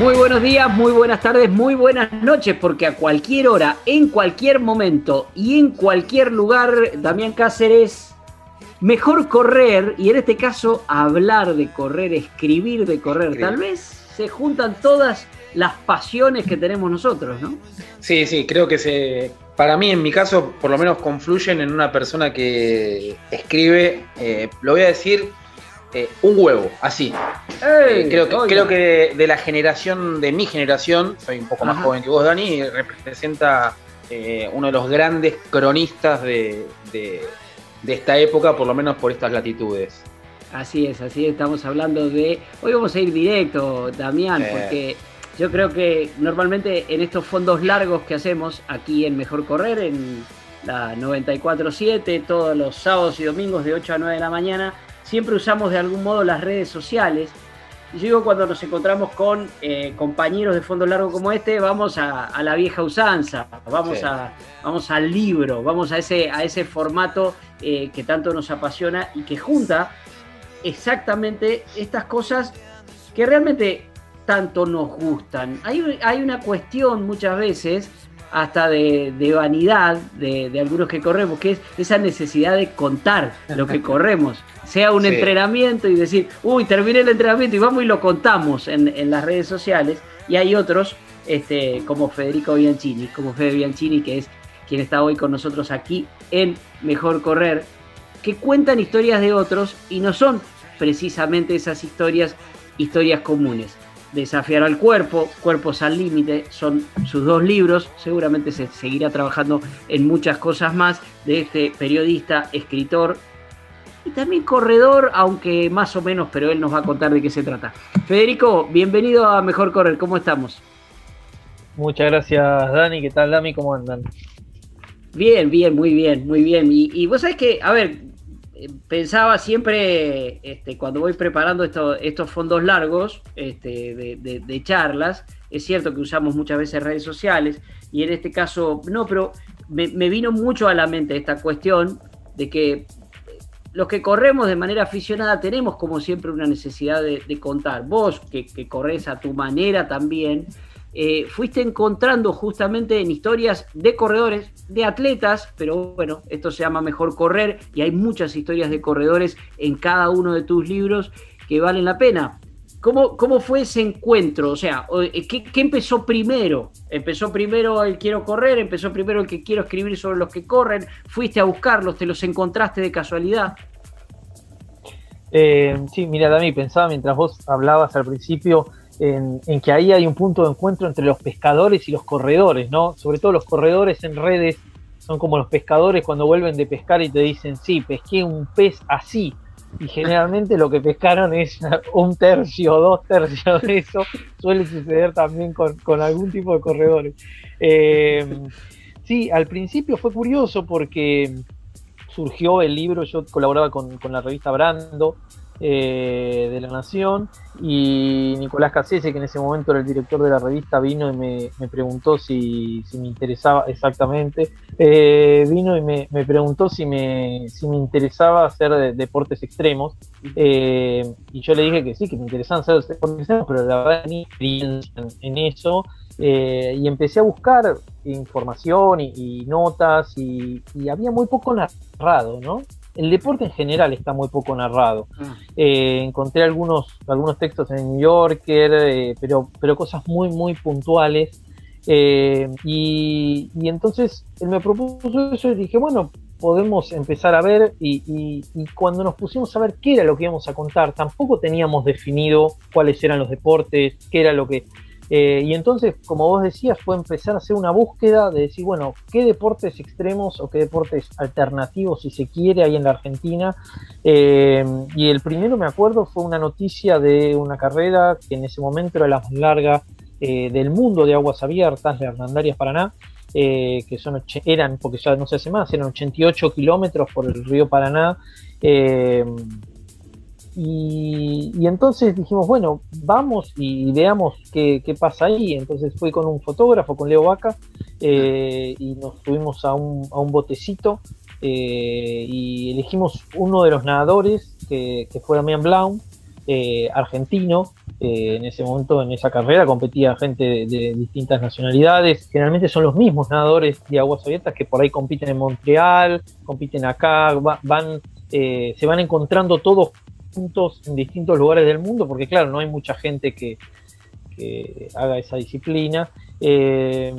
Muy buenos días, muy buenas tardes, muy buenas noches, porque a cualquier hora, en cualquier momento y en cualquier lugar, Damián Cáceres, mejor correr, y en este caso hablar de correr, escribir de correr, tal vez se juntan todas las pasiones que tenemos nosotros, ¿no? Sí, sí, creo que se, para mí, en mi caso, por lo menos confluyen en una persona que escribe, eh, lo voy a decir, eh, un huevo, así. Eh, creo, que, creo que de, la generación, de mi generación, soy un poco más joven que vos, Dani, representa eh, uno de los grandes cronistas de, esta época, por lo menos por estas latitudes. Así es, así estamos hablando de... Hoy vamos a ir directo, Damián, porque yo creo que normalmente en estos fondos largos que hacemos aquí en Mejor Correr, en la 94.7, todos los sábados y domingos de 8 a 9 de la mañana, siempre usamos de algún modo las redes sociales. Y yo digo, cuando nos encontramos con eh, compañeros de fondo largo como este, vamos a, la vieja usanza, vamos, a, vamos al libro, vamos a ese, a ese formato eh, que tanto nos apasiona y que junta exactamente estas cosas que realmente tanto nos gustan. Hay, hay una cuestión muchas veces hasta de, vanidad de, algunos que corremos, que es esa necesidad de contar lo que corremos. Sea un entrenamiento y decir, uy, terminé el entrenamiento y vamos y lo contamos en, las redes sociales. Y hay otros, este, como Federico Bianchini, como Fede Bianchini, que es quien está hoy con nosotros aquí en Mejor Correr, que cuentan historias de otros y no son precisamente esas historias, historias comunes. Desafiar al cuerpo, Cuerpos al Límite, son sus dos libros. Seguramente se seguirá trabajando en muchas cosas más de este periodista, escritor y también corredor, aunque más o menos, pero él nos va a contar de qué se trata. Federico, bienvenido a Mejor Correr, ¿cómo estamos? Muchas gracias, Dani. ¿Qué tal, Dami? ¿Cómo andan? Bien, bien, muy bien, muy bien. Y, y vos sabés que, a ver, pensaba siempre, este, cuando voy preparando estos fondos largos este, de, charlas, es cierto que usamos muchas veces redes sociales y en este caso no, pero me, vino mucho a la mente esta cuestión de que los que corremos de manera aficionada tenemos como siempre una necesidad de, contar. Vos que, que corres a tu manera también, eh, fuiste encontrando justamente en historias de corredores, de atletas, pero bueno, esto se llama Mejor Correr y hay muchas historias de corredores en cada uno de tus libros que valen la pena. ¿Cómo, cómo fue ese encuentro? O sea, eh, ¿qué, empezó primero? ¿Empezó primero el quiero correr? ¿Empezó primero el que quiero escribir sobre los que corren? ¿Fuiste a buscarlos? ¿Te los encontraste de casualidad? Eh, sí, mira, Dami, pensaba mientras vos hablabas al principio en, que ahí hay un punto de encuentro entre los pescadores y los corredores, ¿no? Sobre todo los corredores en redes son como los pescadores cuando vuelven de pescar y te dicen, sí, pesqué un pez así. Y generalmente lo que pescaron es un tercio dos tercios de eso. Suele suceder también con, algún tipo de corredores. Eh, sí, al principio fue curioso porque surgió el libro, yo colaboraba con la revista Brando, eh, de la Nación y Nicolás Cassese, que en ese momento era el director de la revista, vino y me, preguntó si, me interesaba exactamente, eh, vino y me, preguntó si me, si me interesaba hacer deportes extremos eh, y yo le dije que sí, que me interesaban hacer deportes extremos, pero la verdad ni experiencia en, eso. y empecé a buscar información y, notas y, y, había muy poco narrado, ¿no? El deporte en general está muy poco narrado. Ah. Eh, encontré algunos, algunos textos en New Yorker, eh, pero, pero cosas muy, muy puntuales. Eh, y, entonces él me propuso eso y dije, bueno, podemos empezar a ver y, cuando nos pusimos a ver qué era lo que íbamos a contar, tampoco teníamos definido cuáles eran los deportes, qué era lo que... Eh, y entonces, como vos decías, fue empezar a hacer una búsqueda de decir, bueno, qué deportes extremos o qué deportes alternativos, si se quiere, hay en la Argentina. Eh, y el primero, me acuerdo, fue una noticia de una carrera que en ese momento era la más larga eh, del mundo de aguas abiertas, de Hernandarias Paraná, que son, eran, porque ya no se hace más, eran 88 kilómetros por el río Paraná. Y, entonces dijimos, bueno, vamos y veamos qué, pasa ahí. Entonces fui con un fotógrafo, con Leo Vaca, eh, y nos subimos a un, botecito eh, y elegimos uno de los nadadores, que, fue Damián Blaum, eh, argentino. en ese momento, en esa carrera, competía gente de, distintas nacionalidades. Generalmente son los mismos nadadores de aguas abiertas que por ahí compiten en Montreal, compiten acá, van, se van encontrando todos puntos en distintos lugares del mundo, porque claro, no hay mucha gente que, haga esa disciplina. Eh,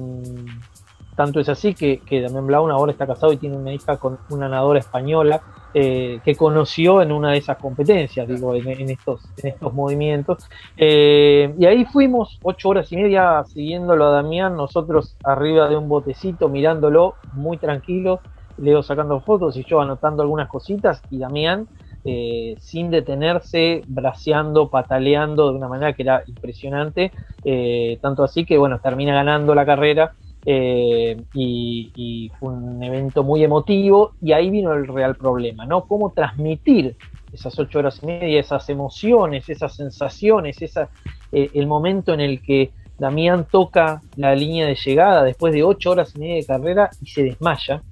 tanto es así que, que Damián Blaun ahora está casado y tiene una hija con una nadadora española eh, que conoció en una de esas competencias, digo, en, estos, en estos movimientos. Eh, y ahí fuimos ocho horas y media siguiéndolo a Damián, nosotros arriba de un botecito, mirándolo muy tranquilo, Leo sacando fotos y yo anotando algunas cositas, y Damián eh, sin detenerse, braceando, pataleando de una manera que era impresionante, eh, tanto así que bueno, termina ganando la carrera eh, y, fue un evento muy emotivo y ahí vino el real problema, ¿no? Cómo transmitir esas ocho horas y media, esas emociones, esas sensaciones, esa, el momento en el que Damián toca la línea de llegada después de ocho horas y media de carrera y se desmaya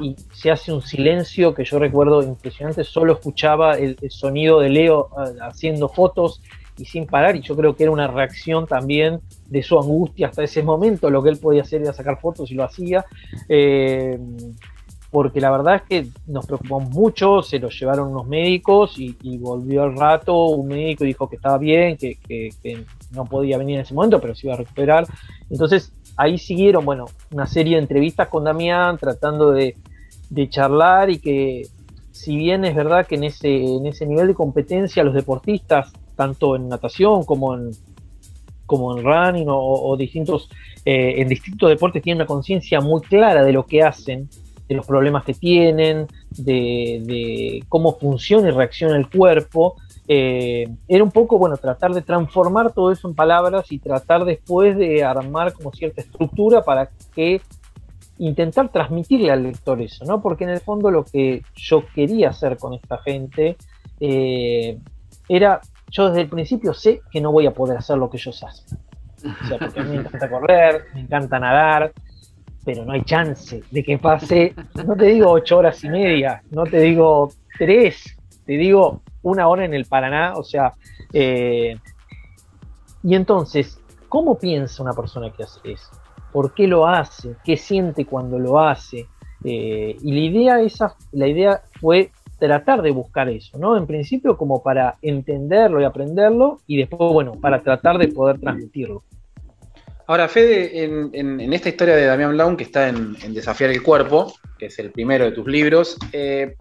y se hace un silencio que yo recuerdo impresionante, solo escuchaba el, sonido de Leo ah, haciendo fotos y sin parar, y yo creo que era una reacción también de su angustia hasta ese momento, lo que él podía hacer era sacar fotos y lo hacía, eh, porque la verdad es que nos preocupamos mucho, se lo llevaron unos médicos y, volvió al rato un médico dijo que estaba bien, que no podía venir en ese momento, pero se iba a recuperar. Entonces ahí siguieron, bueno, una serie de entrevistas con Damián tratando de, charlar y que si bien es verdad que en ese, en ese nivel de competencia los deportistas, tanto en natación como en, como en running o, distintos, eh, en distintos deportes tienen una conciencia muy clara de lo que hacen, de los problemas que tienen, de cómo funciona y reacciona el cuerpo, eh, era un poco, bueno, tratar de transformar todo eso en palabras y tratar después de armar como cierta estructura para que intentar transmitirle al lector eso, ¿no? Porque en el fondo lo que yo quería hacer con esta gente eh, era, yo desde el principio sé que no voy a poder hacer lo que ellos hacen. O sea, porque a mí me encanta correr, me encanta nadar, pero no hay chance de que pase, no te digo ocho horas y media, no te digo tres, te digo una hora en el Paraná, o sea, eh, y entonces, ¿cómo piensa una persona que hace eso? ¿Por qué lo hace? ¿Qué siente cuando lo hace? Eh, y la idea, esa, la idea fue tratar de buscar eso, ¿no? En principio como para entenderlo y aprenderlo y después, bueno, para tratar de poder transmitirlo. Ahora, Fede, en, esta historia de Damián Blanc, que está en, Desafiar el Cuerpo, que es el primero de tus libros, eh,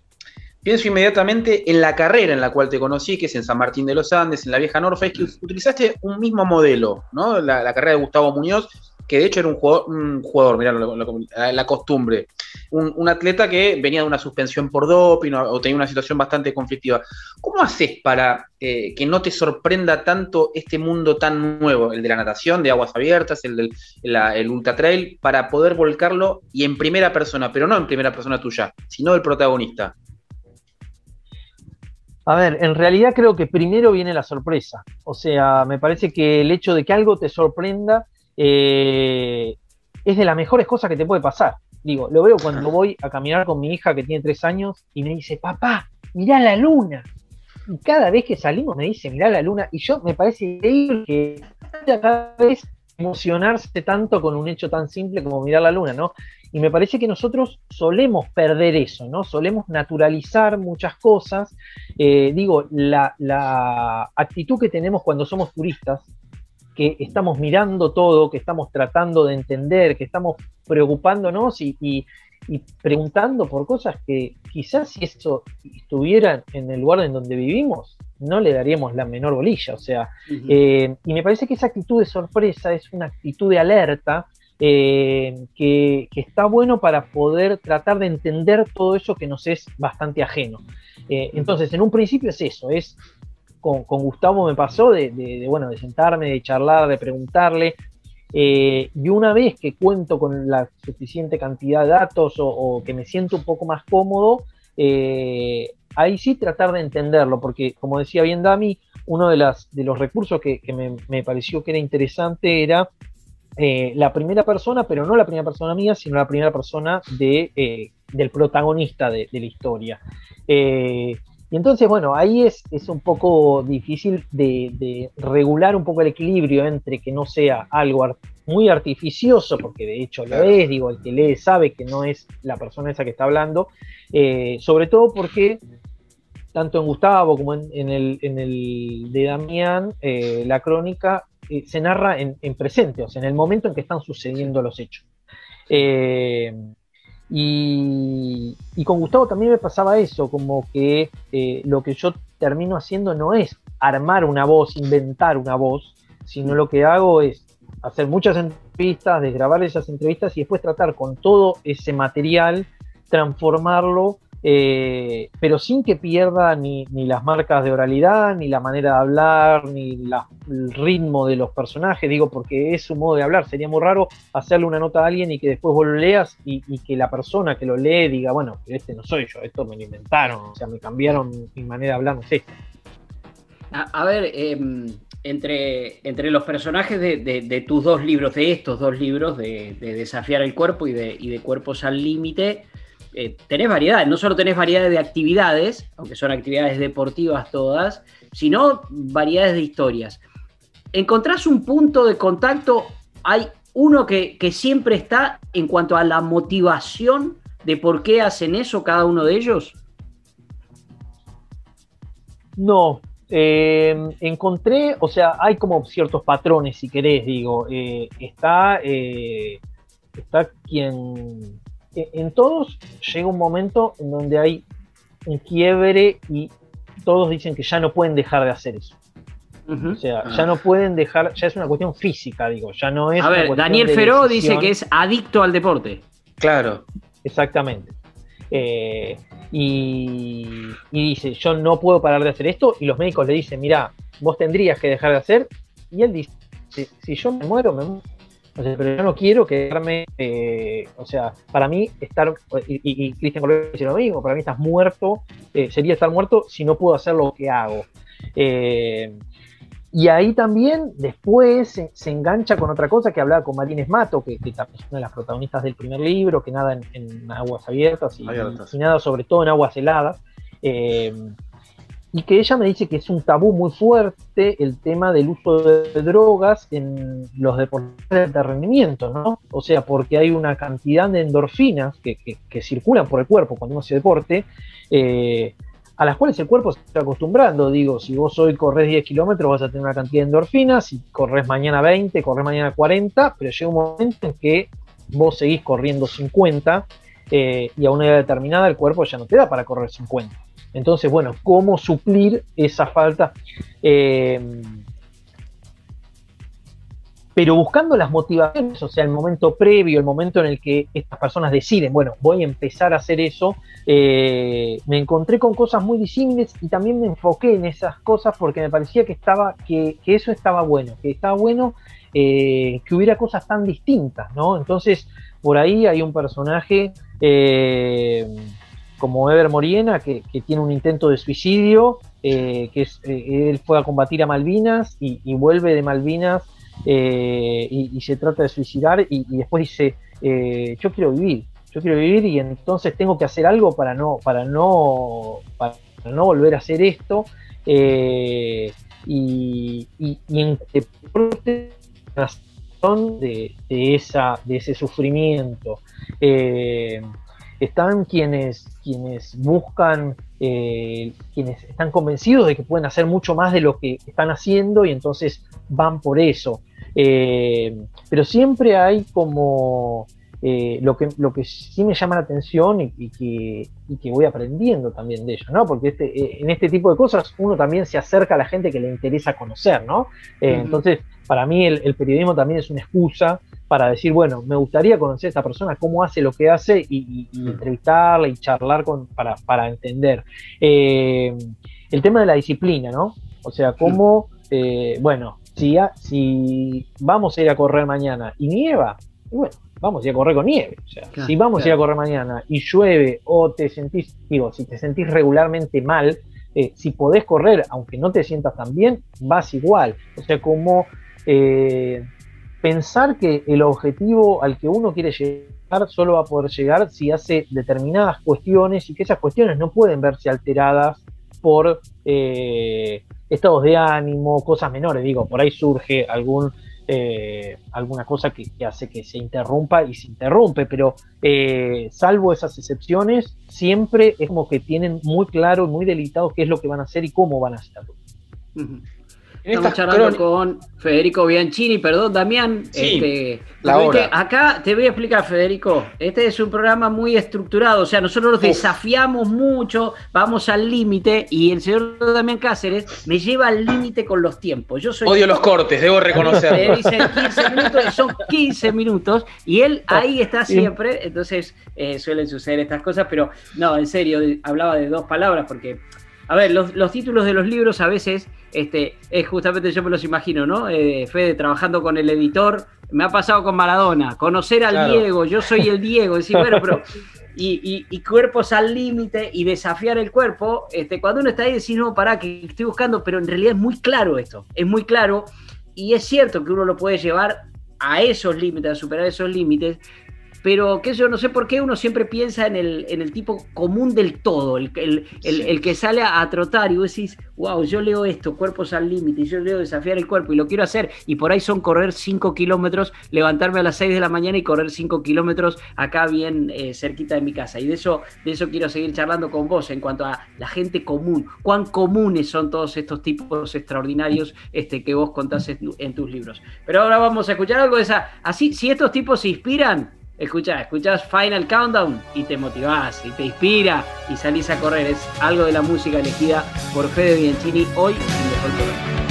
Pienso inmediatamente en la carrera en la cual te conocí, que es en San Martín de los Andes, en la vieja Norfa, que utilizaste un mismo modelo, ¿no? La, carrera de Gustavo Muñoz, que de hecho era un jugador, un jugador mirá la, costumbre, un, atleta que venía de una suspensión por doping o, tenía una situación bastante conflictiva. ¿Cómo haces para eh, que no te sorprenda tanto este mundo tan nuevo, el de la natación, de aguas abiertas, el del el ultra trail, para poder volcarlo y en primera persona, pero no en primera persona tuya, sino el protagonista? A ver, en realidad creo que primero viene la sorpresa. O sea, me parece que el hecho de que algo te sorprenda eh, es de las mejores cosas que te puede pasar. Digo, lo veo cuando voy a caminar con mi hija que tiene tres años y me dice, papá, mirá la luna. Y cada vez que salimos me dice, mirá la luna. Y yo me parece increíble que cada vez emocionarse tanto con un hecho tan simple como mirar la luna, ¿no? Y me parece que nosotros solemos perder eso, ¿no? Solemos naturalizar muchas cosas. Eh, digo, la, actitud que tenemos cuando somos turistas, que estamos mirando todo, que estamos tratando de entender, que estamos preocupándonos y, y preguntando por cosas que quizás si eso estuviera en el lugar en donde vivimos, no le daríamos la menor bolilla. O sea, eh, y me parece que esa actitud de sorpresa es una actitud de alerta eh, que, está bueno para poder tratar de entender todo eso que nos es bastante ajeno. Eh, entonces, en un principio es eso, es con, Gustavo me pasó de, bueno, de sentarme, de charlar, de preguntarle, y una vez que cuento con la suficiente cantidad de datos o, que me siento un poco más cómodo, ahí sí tratar de entenderlo, porque como decía bien Dami, uno de, las, de los recursos que, me, pareció que era interesante era eh, la primera persona, pero no la primera persona mía, sino la primera persona de, eh, del protagonista de, la historia. Eh, y entonces, bueno, ahí es, es un poco difícil de, regular un poco el equilibrio entre que no sea algo muy artificioso, porque de hecho lo es, digo, el que lee sabe que no es la persona esa que está hablando, sobre todo porque tanto en Gustavo como en, el, de Damián, eh, la crónica eh, se narra en, presente, o sea, en el momento en que están sucediendo los hechos. Eh, y, con Gustavo también me pasaba eso, como que lo que yo termino haciendo no es armar una voz, inventar una voz, sino lo que hago es hacer muchas entrevistas, desgrabar esas entrevistas y después tratar con todo ese material, transformarlo eh, pero sin que pierda ni, las marcas de oralidad, ni la manera de hablar, ni el ritmo de los personajes, digo, porque es su modo de hablar. Sería muy raro hacerle una nota a alguien y que después vos lo leas y, que la persona que lo lee diga, bueno, este no soy yo, esto me lo inventaron, o sea, me cambiaron mi manera de hablar, no sé. A, ver, em, entre, entre los personajes de, tus dos libros, de estos dos libros, de, Desafiar el Cuerpo y de, y de Cuerpos al Límite, eh, tenés variedad, no solo tenés variedades de actividades, aunque son actividades deportivas todas, sino variedades de historias. ¿Encontrás un punto de contacto? ¿Hay uno que, siempre está en cuanto a la motivación de por qué hacen eso cada uno de ellos? No, eh, encontré, o sea, hay como ciertos patrones, si querés, digo. Eh, está, está quien en todos llega un momento en donde hay un quiebre y todos dicen que ya no pueden dejar de hacer eso. O sea, ya no pueden dejar, ya es una cuestión física, digo, ya no es. A ver, Daniel Feró dice que es adicto al deporte. Claro. Exactamente. Eh, y, dice, yo no puedo parar de hacer esto, y los médicos le dicen, mira, vos tendrías que dejar de hacer, y él dice, si yo me muero, me muero pero yo no quiero quedarme, eh, o sea, para mí estar, y, Cristian Colbert dice lo mismo, para mí estás muerto, eh, sería estar muerto si no puedo hacer lo que hago. Eh, y ahí también después se, engancha con otra cosa que hablaba con Marines Mato, que, que es una de las protagonistas del primer libro, que nada en, aguas abiertas y, y, nada sobre todo en aguas heladas y que ella me dice que es un tabú muy fuerte el tema del uso de drogas en los deportes de rendimiento, ¿no? O sea, porque hay una cantidad de endorfinas que, circulan por el cuerpo cuando uno hace deporte, eh, a las cuales el cuerpo se está acostumbrando. Digo, si vos hoy corres 10 kilómetros vas a tener una cantidad de endorfinas, si corres mañana 20, corres mañana 40, pero llega un momento en que vos seguís corriendo 50 eh, y a una edad determinada el cuerpo ya no te da para correr 50. Entonces, bueno, ¿cómo suplir esa falta? Eh, pero buscando las motivaciones, o sea, el momento previo, el momento en el que estas personas deciden, bueno, voy a empezar a hacer eso, eh, me encontré con cosas muy disímiles y también me enfoqué en esas cosas porque me parecía que estaba, que, eso estaba bueno, que estaba bueno eh, que hubiera cosas tan distintas, ¿no? Entonces, por ahí hay un personaje como Ever Moriena, que, tiene un intento de suicidio, eh, que es, eh, él fue a combatir a Malvinas y, vuelve de Malvinas eh, y, se trata de suicidar y, después dice, yo quiero vivir, yo quiero vivir y entonces tengo que hacer algo para no, para no, para no volver a hacer esto. y, en deporte de, de, esa, de ese sufrimiento están quienes, quienes buscan, eh, quienes están convencidos de que pueden hacer mucho más de lo que están haciendo y entonces van por eso. Eh, pero siempre hay como eh, lo, que, lo que sí me llama la atención y, que, que, voy aprendiendo también de ello, ¿no? Porque este, eh, en este tipo de cosas uno también se acerca a la gente que le interesa conocer, ¿no? Eh, entonces, para mí el, periodismo también es una excusa para decir, bueno, me gustaría conocer a esta persona, cómo hace lo que hace y, entrevistarla y charlar con, para, para entender. el tema de la disciplina, ¿no? O sea, cómo, bueno, si, si vamos a ir a correr mañana y nieva, bueno, vamos a ir a correr con nieve. O sea, si vamos a ir a correr mañana y llueve o te sentís, digo, si te sentís regularmente mal, eh, si podés correr, aunque no te sientas tan bien, vas igual. O sea, como eh, pensar que el objetivo al que uno quiere llegar solo va a poder llegar si hace determinadas cuestiones y que esas cuestiones no pueden verse alteradas por eh, estados de ánimo, cosas menores. Digo, por ahí surge algún eh, alguna cosa que, hace que se interrumpa y se interrumpe, pero eh, salvo esas excepciones, siempre es como que tienen muy claro, muy delicado qué es lo que van a hacer y cómo van a hacerlo. Estamos charlando con Federico Bianchini, perdón, Damián. este, acá te voy a explicar, Federico. Este es un programa muy estructurado, o sea, nosotros nos desafiamos mucho, vamos al límite y el señor Damián Cáceres me lleva al límite con los tiempos. Yo soy Odio los cortes, debo reconocerlo. dicen 15 minutos, son 15 minutos y él ahí está siempre, entonces eh, suelen suceder estas cosas, pero no, en serio, hablaba de dos palabras porque a ver, los, títulos de los libros a veces, este, es justamente yo me los imagino, ¿no? Eh, Fede trabajando con el editor, me ha pasado con Maradona, conocer al Diego, yo soy el Diego, decir, bueno, pero. Y, cuerpos al límite y desafiar el cuerpo, este, cuando uno está ahí decir, no, pará, que estoy buscando, pero en realidad es muy claro esto, es muy claro, y es cierto que uno lo puede llevar a esos límites, a superar esos límites, pero que yo no sé por qué uno siempre piensa en el, en el tipo común del todo, el, el, que sale a, trotar y vos decís, wow, yo leo esto, cuerpos al límite, y yo leo desafiar el cuerpo y lo quiero hacer, y por ahí son correr 5 kilómetros, levantarme a las 6 de la mañana y correr 5 kilómetros acá bien eh, cerquita de mi casa. Y de eso, de eso quiero seguir charlando con vos en cuanto a la gente común, cuán comunes son todos estos tipos extraordinarios este, que vos contás en, en tus libros. Pero ahora vamos a escuchar algo de esa, así, si estos tipos se inspiran, Escucha, escuchas Final Countdown y te motivás y te inspira y salís a correr. Es algo de la música elegida por Fede Bianchini hoy en Mejor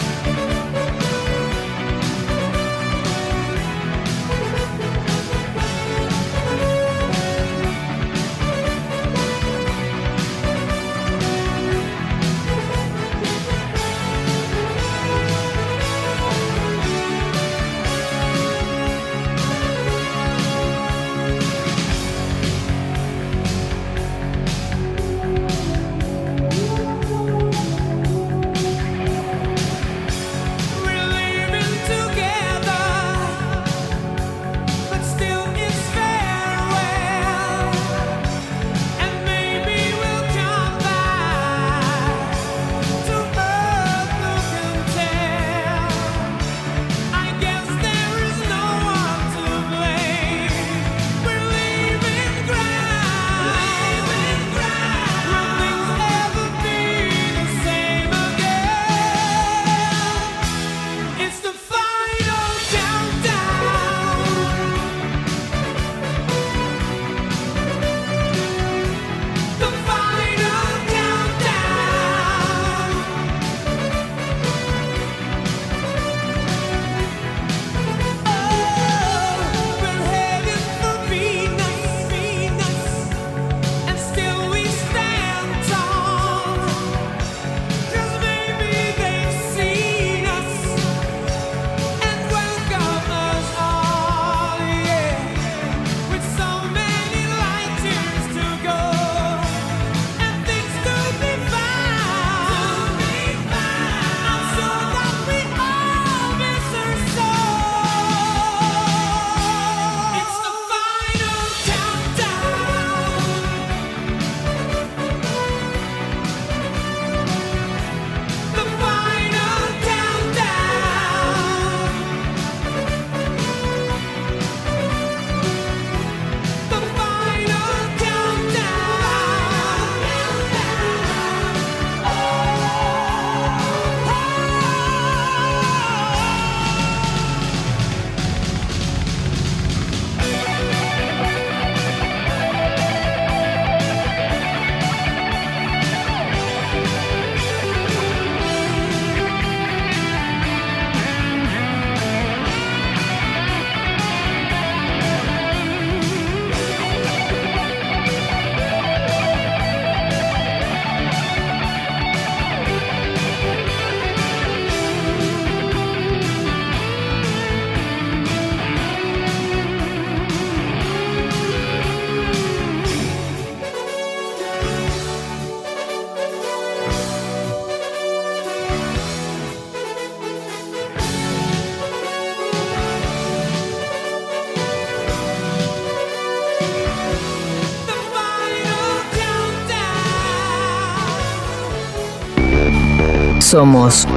Somos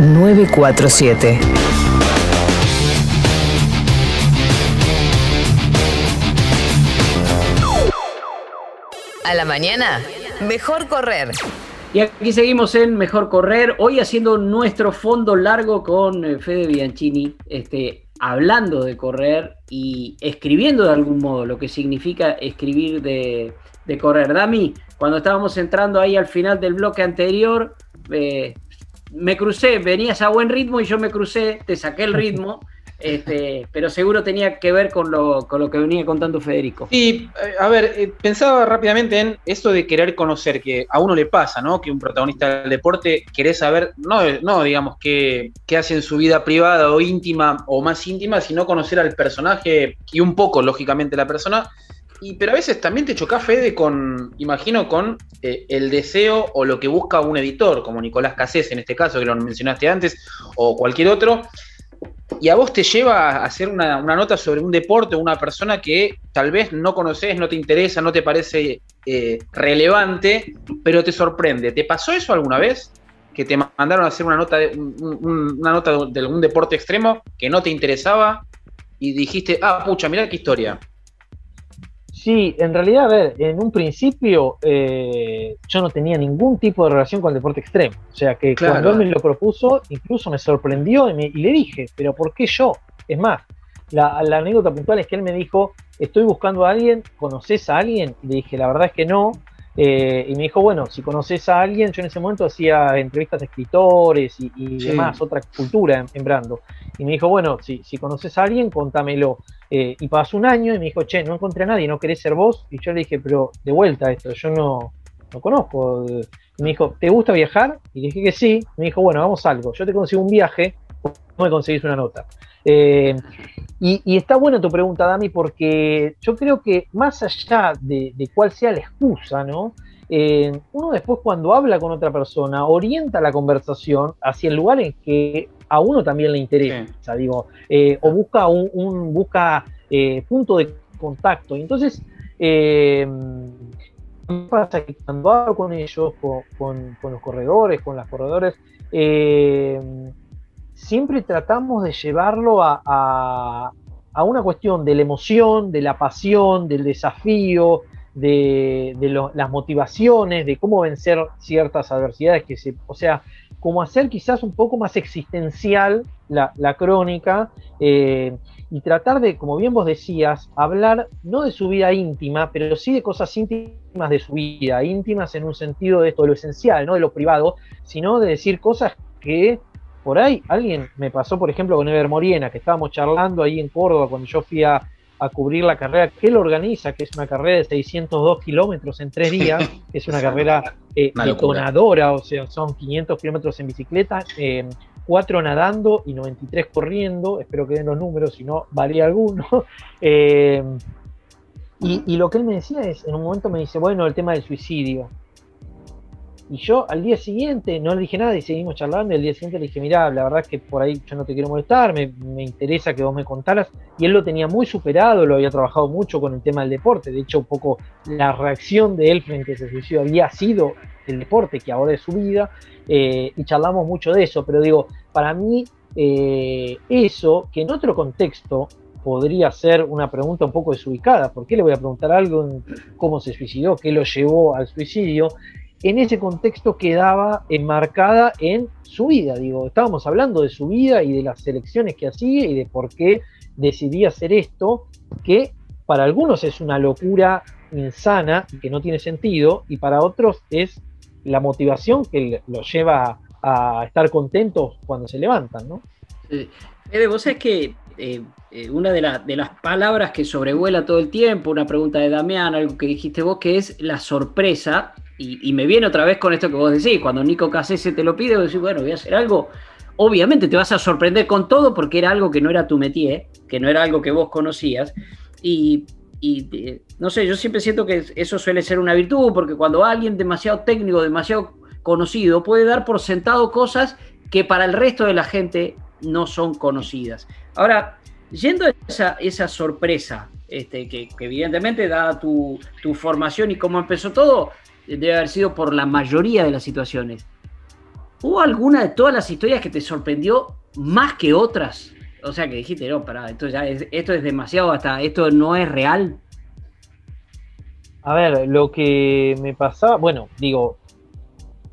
947. A la mañana, mejor correr. Y aquí seguimos en Mejor Correr, hoy haciendo nuestro fondo largo con eh, Fede Bianchini, este, hablando de correr y escribiendo de algún modo, lo que significa escribir de, de correr. Dami, cuando estábamos entrando ahí al final del bloque anterior, eh, me crucé, venías a buen ritmo y yo me crucé, te saqué el ritmo. Este, pero seguro tenía que ver con lo, con lo que venía contando Federico. Sí, eh, a ver, eh, pensaba rápidamente en esto de querer conocer, que a uno le pasa, ¿no? Que un protagonista del deporte quiere saber, no, no digamos, qué, qué hace en su vida privada o íntima o más íntima, sino conocer al personaje y un poco, lógicamente, la persona. Y, pero a veces también te choca Fede con, imagino, con eh, el deseo o lo que busca un editor, como Nicolás Casés en este caso, que lo mencionaste antes, o cualquier otro, y a vos te lleva a hacer una, nota sobre un deporte o una persona que tal vez no conoces, no te interesa, no te parece eh, relevante, pero te sorprende. ¿Te pasó eso alguna vez? Que te mandaron a hacer una nota, de, una nota de algún deporte extremo que no te interesaba y dijiste, ah, pucha, mirá qué historia. Sí, en realidad, a ver, en un principio eh, yo no tenía ningún tipo de relación con el deporte extremo. O sea que cuando él me lo propuso, incluso me sorprendió y, le dije, pero ¿por qué yo? Es más, la, anécdota puntual es que él me dijo, estoy buscando a alguien, ¿conoces a alguien? Y le dije, la verdad es que no. Eh, y me dijo, bueno, si conoces a alguien, yo en ese momento hacía entrevistas de escritores y, demás, otra cultura en, Brando. Y me dijo, bueno, si, si conoces a alguien, contámelo. Eh, y pasó un año y me dijo, che, no encontré a nadie, ¿no querés ser vos? Y yo le dije, pero de vuelta esto, yo no, no conozco. Y me dijo, ¿te gusta viajar? Y le dije que sí. Me dijo, bueno, vamos a algo. Yo te consigo un viaje, no me conseguís una nota. Eh, y, está buena tu pregunta, Dami, porque yo creo que más allá de, cuál sea la excusa, ¿no? Eh, uno después cuando habla con otra persona orienta la conversación hacia el lugar en que a uno también le interesa, digo, eh, o busca un, busca eh, punto de contacto. Entonces, eh, pasa que cuando hablo con ellos, con, los corredores, con las corredores, siempre tratamos de llevarlo a, una cuestión de la emoción, de la pasión, del desafío, de, las motivaciones, de cómo vencer ciertas adversidades que se, o sea, como hacer quizás un poco más existencial la, crónica eh, y tratar de, como bien vos decías, hablar no de su vida íntima, pero sí de cosas íntimas de su vida, íntimas en un sentido de esto, de lo esencial, no de lo privado, sino de decir cosas que por ahí alguien me pasó, por ejemplo, con Ever Moriena, que estábamos charlando ahí en Córdoba cuando yo fui a, a cubrir la carrera que él organiza, que es una carrera de 602 kilómetros en tres días, que es una carrera eh, detonadora, o sea, son 500 kilómetros en bicicleta, eh, 4 nadando y 93 corriendo, espero que den los números, si no, varía alguno. Eh, y, y, lo que él me decía es, en un momento me dice, bueno, el tema del suicidio. Y yo al día siguiente no le dije nada y seguimos charlando. Y al día siguiente le dije, mira, la verdad es que por ahí yo no te quiero molestar, me, interesa que vos me contaras. Y él lo tenía muy superado, lo había trabajado mucho con el tema del deporte. De hecho, un poco la reacción de él frente a ese suicidio había sido el deporte, que ahora es su vida. Eh, y charlamos mucho de eso. Pero digo, para mí, eh, eso, que en otro contexto podría ser una pregunta un poco desubicada. ¿Por qué le voy a preguntar algo en cómo se suicidó? ¿Qué lo llevó al suicidio? En ese contexto quedaba enmarcada en su vida. Digo, estábamos hablando de su vida y de las elecciones que hacía y de por qué decidía hacer esto, que para algunos es una locura insana y que no tiene sentido, y para otros es la motivación que los lleva a, estar contentos cuando se levantan, ¿no? Vos sabés que eh, eh, una de, de, las palabras que sobrevuela todo el tiempo, una pregunta de Damián, algo que dijiste vos, que es la sorpresa, y, me viene otra vez con esto que vos decís, cuando Nico Casese te lo pide, vos decís, bueno, voy a hacer algo. Obviamente te vas a sorprender con todo porque era algo que no era tu métier, que no era algo que vos conocías. Y, eh, no sé, yo siempre siento que eso suele ser una virtud, porque cuando alguien demasiado técnico, demasiado conocido, puede dar por sentado cosas que para el resto de la gente no son conocidas. Ahora, yendo a esa, esa sorpresa, este, que, evidentemente, dada tu, tu, formación y cómo empezó todo, debe haber sido por la mayoría de las situaciones. ¿Hubo alguna de todas las historias que te sorprendió más que otras? O sea, que dijiste, no, para, esto ya es, esto es demasiado, hasta esto no es real. A ver, lo que me pasaba, bueno, digo,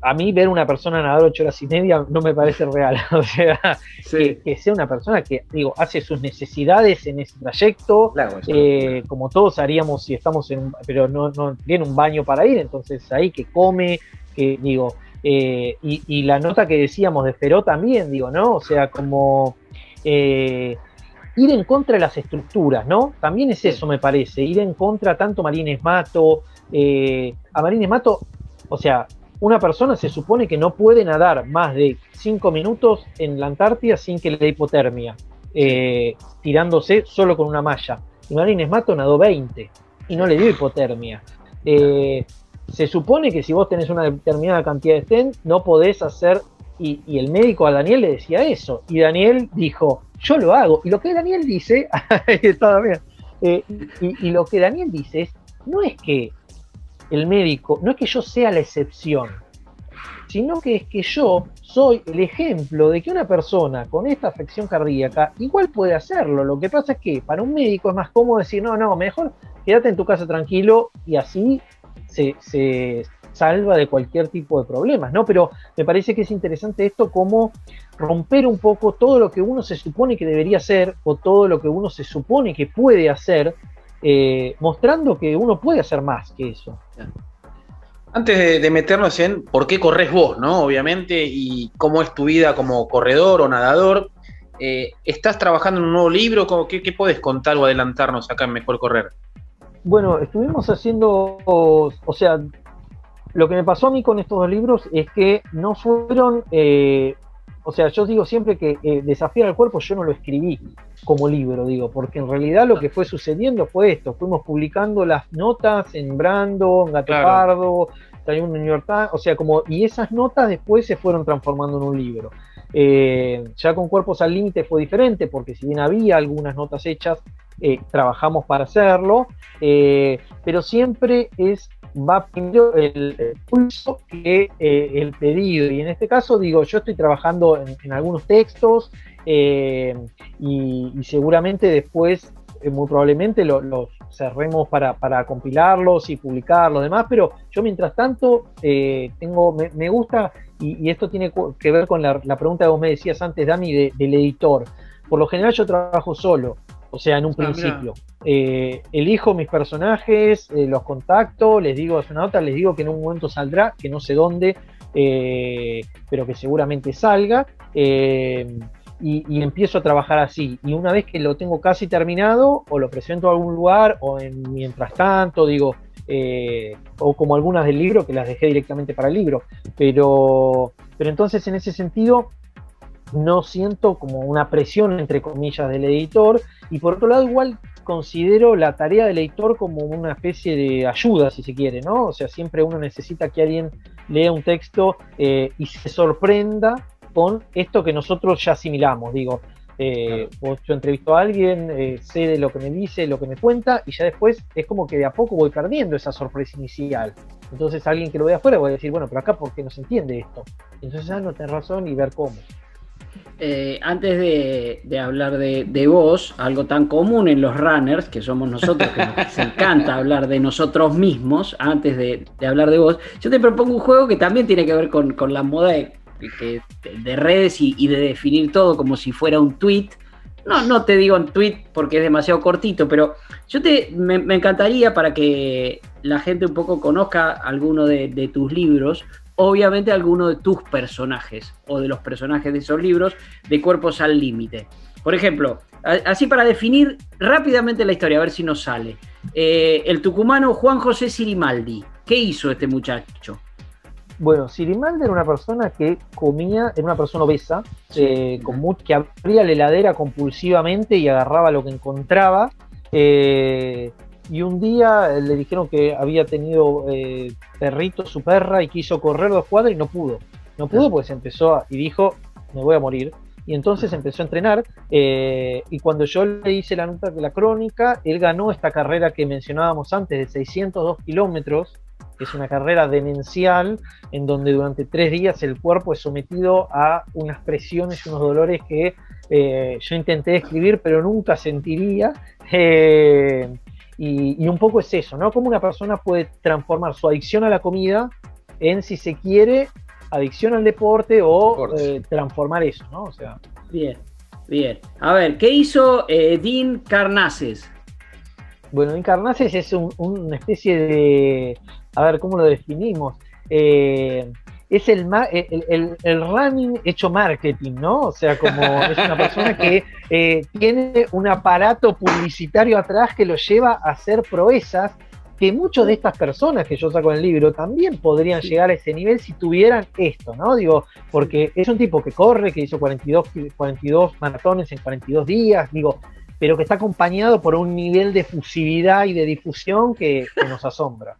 a mí ver una persona nadar ocho horas y media no me parece real. O sea, que, sea una persona que, digo, hace sus necesidades en ese trayecto, eh, como todos haríamos si estamos en, pero no, no tiene un baño para ir, entonces ahí que come, que digo, eh, y, la nota que decíamos de Feró también, digo, ¿no? O sea, como eh, ir en contra de las estructuras, ¿no? También es eso, me parece, ir en contra tanto Marines Mato, a Marines Mato, o sea, una persona se supone que no puede nadar más de 5 minutos en la Antártida sin que le dé hipotermia, eh, tirándose solo con una malla. Y Marines Mato nadó 20 y no le dio hipotermia. Eh, se supone que si vos tenés una determinada cantidad de stent, no podés hacer. Y, el médico a Daniel le decía eso. Y Daniel dijo: Yo lo hago. Y lo que Daniel dice, está. Eh, y lo que Daniel dice es: no es que el médico, no es que yo sea la excepción, sino que es que yo soy el ejemplo de que una persona con esta afección cardíaca igual puede hacerlo. Lo que pasa es que para un médico es más cómodo decir, no, no, mejor quédate en tu casa tranquilo y así se, salva de cualquier tipo de problemas, ¿no? Pero me parece que es interesante esto como romper un poco todo lo que uno se supone que debería hacer o todo lo que uno se supone que puede hacer eh, mostrando que uno puede hacer más que eso. Antes de, meternos en por qué corres vos, ¿no? Obviamente, y cómo es tu vida como corredor o nadador, eh, ¿estás trabajando en un nuevo libro? ¿Qué, ¿Qué podés contar o adelantarnos acá en Mejor Correr? Bueno, estuvimos haciendo, o, sea, lo que me pasó a mí con estos dos libros es que no fueron eh, o sea, yo digo siempre que eh, Desafiar al Cuerpo yo no lo escribí como libro, digo, porque en realidad lo que fue sucediendo fue esto, fuimos publicando las notas en Brando, en Gato Pardo, en New York Times, o sea, como, y esas notas después se fueron transformando en un libro. Eh, ya con Cuerpos al Límite fue diferente, porque si bien había algunas notas hechas, eh, trabajamos para hacerlo, pero siempre es va primero el, pulso que eh, el pedido. Y en este caso, digo, yo estoy trabajando en, algunos textos eh, y, seguramente después, eh, muy probablemente, los cerremos para, compilarlos y publicarlos, demás. Pero yo, mientras tanto, tengo, me, gusta, y, esto tiene que ver con la, pregunta que vos me decías antes, Dani, del editor. Por lo general, yo trabajo solo. O sea, en un ah, principio. Eh, elijo mis personajes, eh, los contacto, les digo, es una nota, les digo que en un momento saldrá, que no sé dónde, eh, pero que seguramente salga. Y, empiezo a trabajar así. Y una vez que lo tengo casi terminado, o lo presento a algún lugar, o en mientras tanto, digo, o como algunas del libro, que las dejé directamente para el libro. Pero, pero entonces en ese sentido no siento como una presión, entre comillas, del editor. Y por otro lado, igual considero la tarea del editor como una especie de ayuda, si se quiere, ¿no? O sea, siempre uno necesita que alguien lea un texto eh, y se sorprenda con esto que nosotros ya asimilamos. Digo, eh, yo entrevisto a alguien, eh, sé de lo que me dice, lo que me cuenta, y ya después es como que de a poco voy perdiendo esa sorpresa inicial. Entonces alguien que lo vea afuera va a decir, bueno, pero acá porque no se entiende esto. Entonces, ah, no tenés razón y ver cómo. Eh, antes de, hablar de, vos, algo tan común en los runners, que somos nosotros, que nos encanta hablar de nosotros mismos, antes de, hablar de vos, yo te propongo un juego que también tiene que ver con, la moda de, redes y, de definir todo como si fuera un tweet. No, no te digo un tweet porque es demasiado cortito, pero yo te, me, encantaría para que la gente un poco conozca alguno de tus libros, obviamente alguno de tus personajes o de los personajes de esos libros de Cuerpos al Límite. Por ejemplo, así para definir rápidamente la historia, a ver si nos sale. Eh, el tucumano Juan José Sirimaldi. ¿Qué hizo este muchacho? Bueno, Sirimaldi era una persona que comía, era una persona obesa, eh, que abría la heladera compulsivamente y agarraba lo que encontraba. Eh, y un día le dijeron que había tenido eh, perrito, su perra, y quiso correr dos cuadras y no pudo. No pudo porque se empezó y dijo, me voy a morir. Y entonces empezó a entrenar. Eh, y cuando yo le hice la nota de la crónica, él ganó esta carrera que mencionábamos antes de 602 kilómetros es una carrera demencial en donde durante tres días el cuerpo es sometido a unas presiones y unos dolores que eh, yo intenté describir, pero nunca sentiría. Eh, y, un poco es eso, ¿no? Cómo una persona puede transformar su adicción a la comida en, si se quiere, adicción al deporte o eh, transformar eso, ¿no? O sea. Bien, bien. A ver, ¿qué hizo Dean Carnaces? Bueno, Dean Carnaces es una especie de. A ver, ¿cómo lo definimos? Eh, es el, el, el, running hecho marketing, ¿no? O sea, como es una persona que eh, tiene un aparato publicitario atrás que lo lleva a hacer proezas, que muchas de estas personas que yo saco en el libro también podrían llegar a ese nivel si tuvieran esto, ¿no? Digo, porque es un tipo que corre, que hizo 42, 42 maratones en 42 días, digo, pero que está acompañado por un nivel de fusividad y de difusión que nos asombra.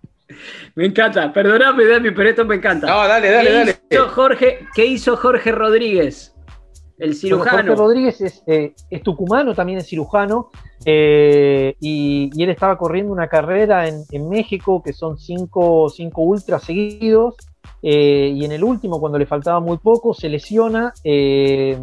Me encanta, perdóname, Dami, pero esto me encanta. No, dale, dale, dale. Jorge, ¿Qué hizo Jorge Rodríguez? El cirujano. Jorge Rodríguez es, eh, tucumano, también es cirujano, eh, y, él estaba corriendo una carrera en, México que son cinco, cinco ultras seguidos, eh, y en el último, cuando le faltaba muy poco, se lesiona, se,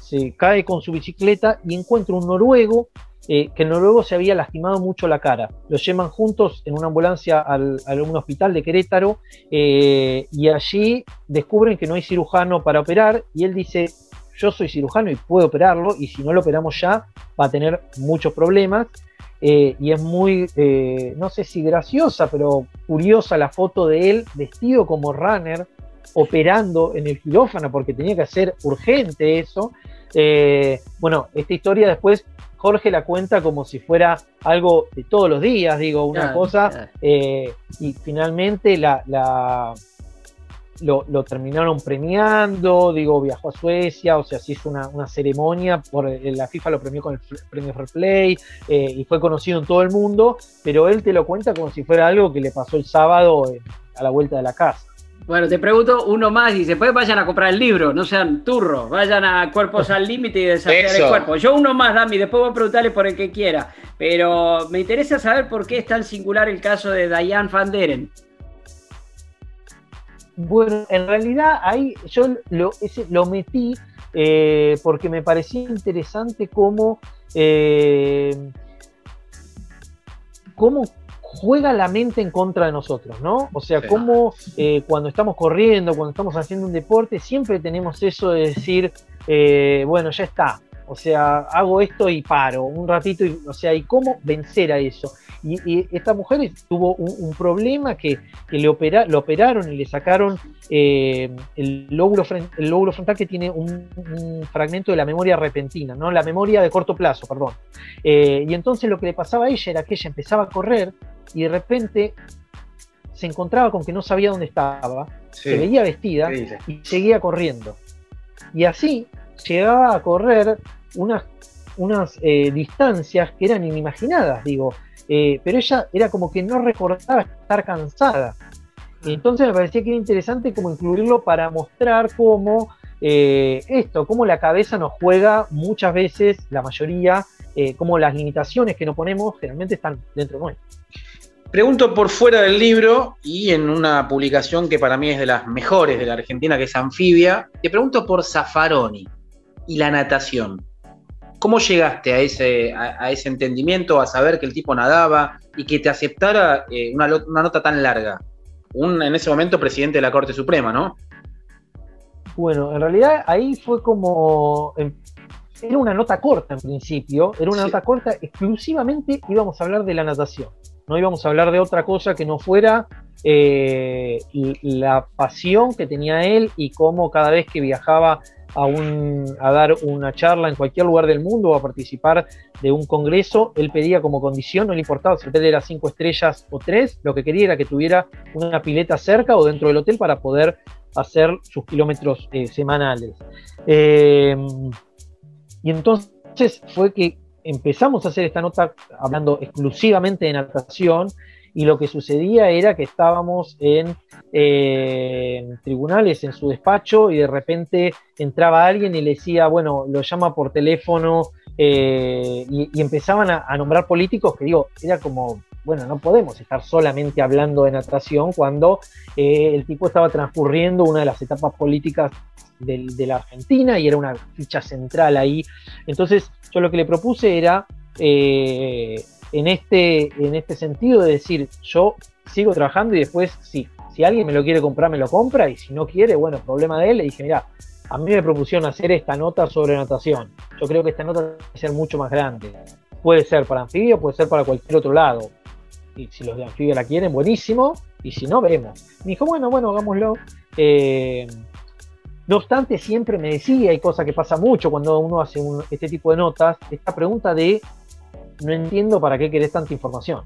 se, cae con su bicicleta y encuentra un noruego eh, que el noruego se había lastimado mucho la cara. Los llevan juntos en una ambulancia al, a un hospital de Querétaro eh, y allí descubren que no hay cirujano para operar y él dice, yo soy cirujano y puedo operarlo y si no lo operamos ya va a tener muchos problemas. Eh, y es muy, no sé si graciosa, pero curiosa la foto de él vestido como runner, operando en el quirófano porque tenía que hacer urgente eso. bueno, esta historia después Jorge la cuenta como si fuera algo de todos los días, digo, una cosa, eh, y finalmente la, lo, terminaron premiando, digo, viajó a Suecia, o sea, se hizo una, ceremonia, por, eh, la FIFA lo premió con el premio Fair Play, eh, y fue conocido en todo el mundo, pero él te lo cuenta como si fuera algo que le pasó el sábado a la vuelta de la casa. Bueno, te pregunto uno más y después vayan a comprar el libro, no sean turros, vayan a Cuerpos al Límite y desafiar el cuerpo. Yo uno más, Dami, después voy a preguntarle por el que quiera, pero me interesa saber por qué es tan singular el caso de Diane Van Deren. Bueno, en realidad ahí yo lo, lo metí eh, porque me parecía interesante cómo, eh, cómo juega la mente en contra de nosotros, ¿no? O sea, como eh, cuando estamos corriendo, cuando estamos haciendo un deporte, siempre tenemos eso de decir, eh, bueno, ya está, o sea, hago esto y paro un ratito, y, o sea, ¿y cómo vencer a eso? Y, esta mujer tuvo un, problema que, le opera, lo operaron y le sacaron eh, el, lóbulo el lóbulo frontal que tiene un, fragmento de la memoria repentina, ¿no? La memoria de corto plazo, perdón. Y entonces lo que le pasaba a ella era que ella empezaba a correr y de repente se encontraba con que no sabía dónde estaba, se veía vestida y seguía corriendo. Y así llegaba a correr unas, unas eh, distancias que eran inimaginadas, digo, eh, pero ella era como que no recordaba estar cansada. Entonces me parecía que era interesante como incluirlo para mostrar cómo eh, esto, cómo la cabeza nos juega muchas veces, la mayoría, cómo las limitaciones que nos ponemos generalmente están dentro de nosotros. Pregunto por fuera del libro y en una publicación que para mí es de las mejores de la Argentina, que es Anfibia, te pregunto por Zaffaroni y la natación. ¿Cómo llegaste a ese, a, ese entendimiento, a saber que el tipo nadaba y que te aceptara eh, una, nota tan larga? Un, en ese momento, presidente de la Corte Suprema, ¿no? Bueno, en realidad ahí fue como. Em, era una nota corta en principio, era una nota corta, exclusivamente íbamos a hablar de la natación. No íbamos a hablar de otra cosa que no fuera eh, la pasión que tenía él y cómo cada vez que viajaba a, dar una charla en cualquier lugar del mundo o a participar de un congreso, él pedía como condición, no le importaba si el hotel era cinco estrellas o tres, lo que quería era que tuviera una pileta cerca o dentro del hotel para poder hacer sus kilómetros eh, semanales. Em, y entonces fue que empezamos a hacer esta nota hablando exclusivamente de natación y lo que sucedía era que estábamos en, eh, tribunales, en su despacho, y de repente entraba alguien y le decía, bueno, lo llama por teléfono, eh, y, empezaban a, nombrar políticos que digo, era como, bueno, no podemos estar solamente hablando de natación cuando eh, el tipo estaba transcurriendo una de las etapas políticas de la Argentina y era una ficha central ahí. Entonces, yo lo que le propuse era, eh, en, este, en este sentido, de decir, yo sigo trabajando y después, sí, si alguien me lo quiere comprar, me lo compra y si no quiere, bueno, problema de él. Le dije, mira, a mí me propusieron hacer esta nota sobre natación. Yo creo que esta nota debe ser mucho más grande. Puede ser para anfibia, puede ser para cualquier otro lado. Y si los de anfibia la quieren, buenísimo. Y si no, veremos. Me dijo, bueno, bueno, hagámoslo. Eh, no obstante, siempre me decía, hay cosa que pasa mucho cuando uno hace este tipo de notas, esta pregunta de, no entiendo para qué querés tanta información.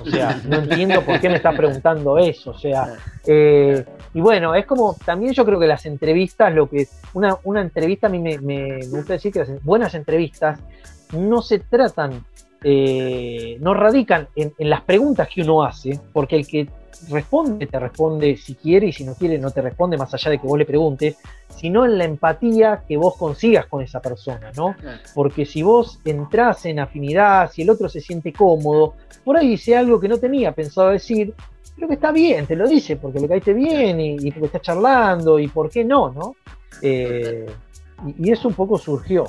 O sea, no entiendo por qué me estás preguntando eso. O sea, eh, y bueno, es como, también yo creo que las entrevistas, lo que una, una entrevista a mí me, me, gusta decir que las buenas entrevistas no se tratan, eh, no radican en, en, las preguntas que uno hace, porque el que responde, te responde si quiere y si no quiere no te responde más allá de que vos le preguntes, sino en la empatía que vos consigas con esa persona, ¿no? Porque si vos entrás en afinidad, si el otro se siente cómodo, por ahí dice algo que no tenía pensado decir, pero que está bien, te lo dice porque le caíste bien y, porque está charlando y por qué no, ¿no? Eh, y, y eso un poco surgió.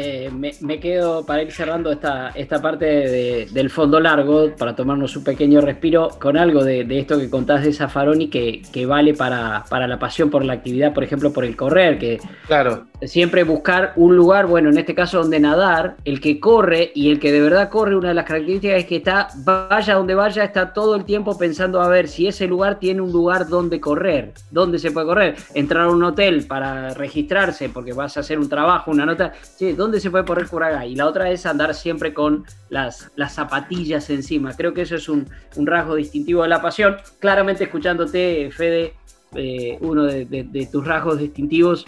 Eh, me, quedo para ir cerrando esta, esta parte del fondo largo, para tomarnos un pequeño respiro, con algo de, esto que contás de Zafaroni que, que vale para, para, la pasión por la actividad, por ejemplo, por el correr, que claro. Siempre buscar un lugar, bueno, en este caso donde nadar, el que corre y el que de verdad corre, una de las características es que está, vaya donde vaya, está todo el tiempo pensando a ver si ese lugar tiene un lugar donde correr, donde se puede correr, entrar a un hotel para registrarse porque vas a hacer un trabajo, una nota, sí, dónde se puede correr por acá. Y la otra es andar siempre con las, las zapatillas encima. Creo que eso es un, rasgo distintivo de la pasión. Claramente escuchándote, Fede, eh, uno de, tus rasgos distintivos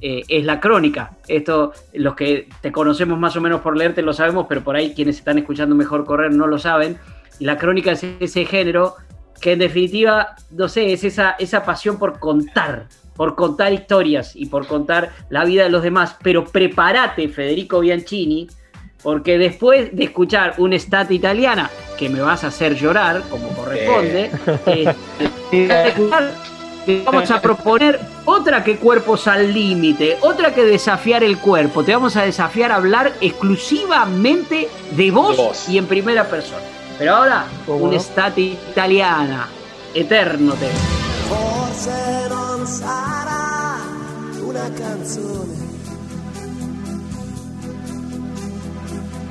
eh, es la crónica. Esto, los que te conocemos más o menos por leerte lo sabemos, pero por ahí quienes están escuchando mejor correr no lo saben. La crónica es ese género que en definitiva, no sé, es esa, esa pasión por contar, por contar historias y por contar la vida de los demás, pero prepárate, Federico Bianchini, porque después de escuchar un estate italiana que me vas a hacer llorar, como corresponde, eh, vamos a proponer otra que cuerpos al límite, otra que desafiar el cuerpo. Te vamos a desafiar a hablar exclusivamente de vos, y en primera persona. Pero ahora, un estate italiana, eterno te. una canzone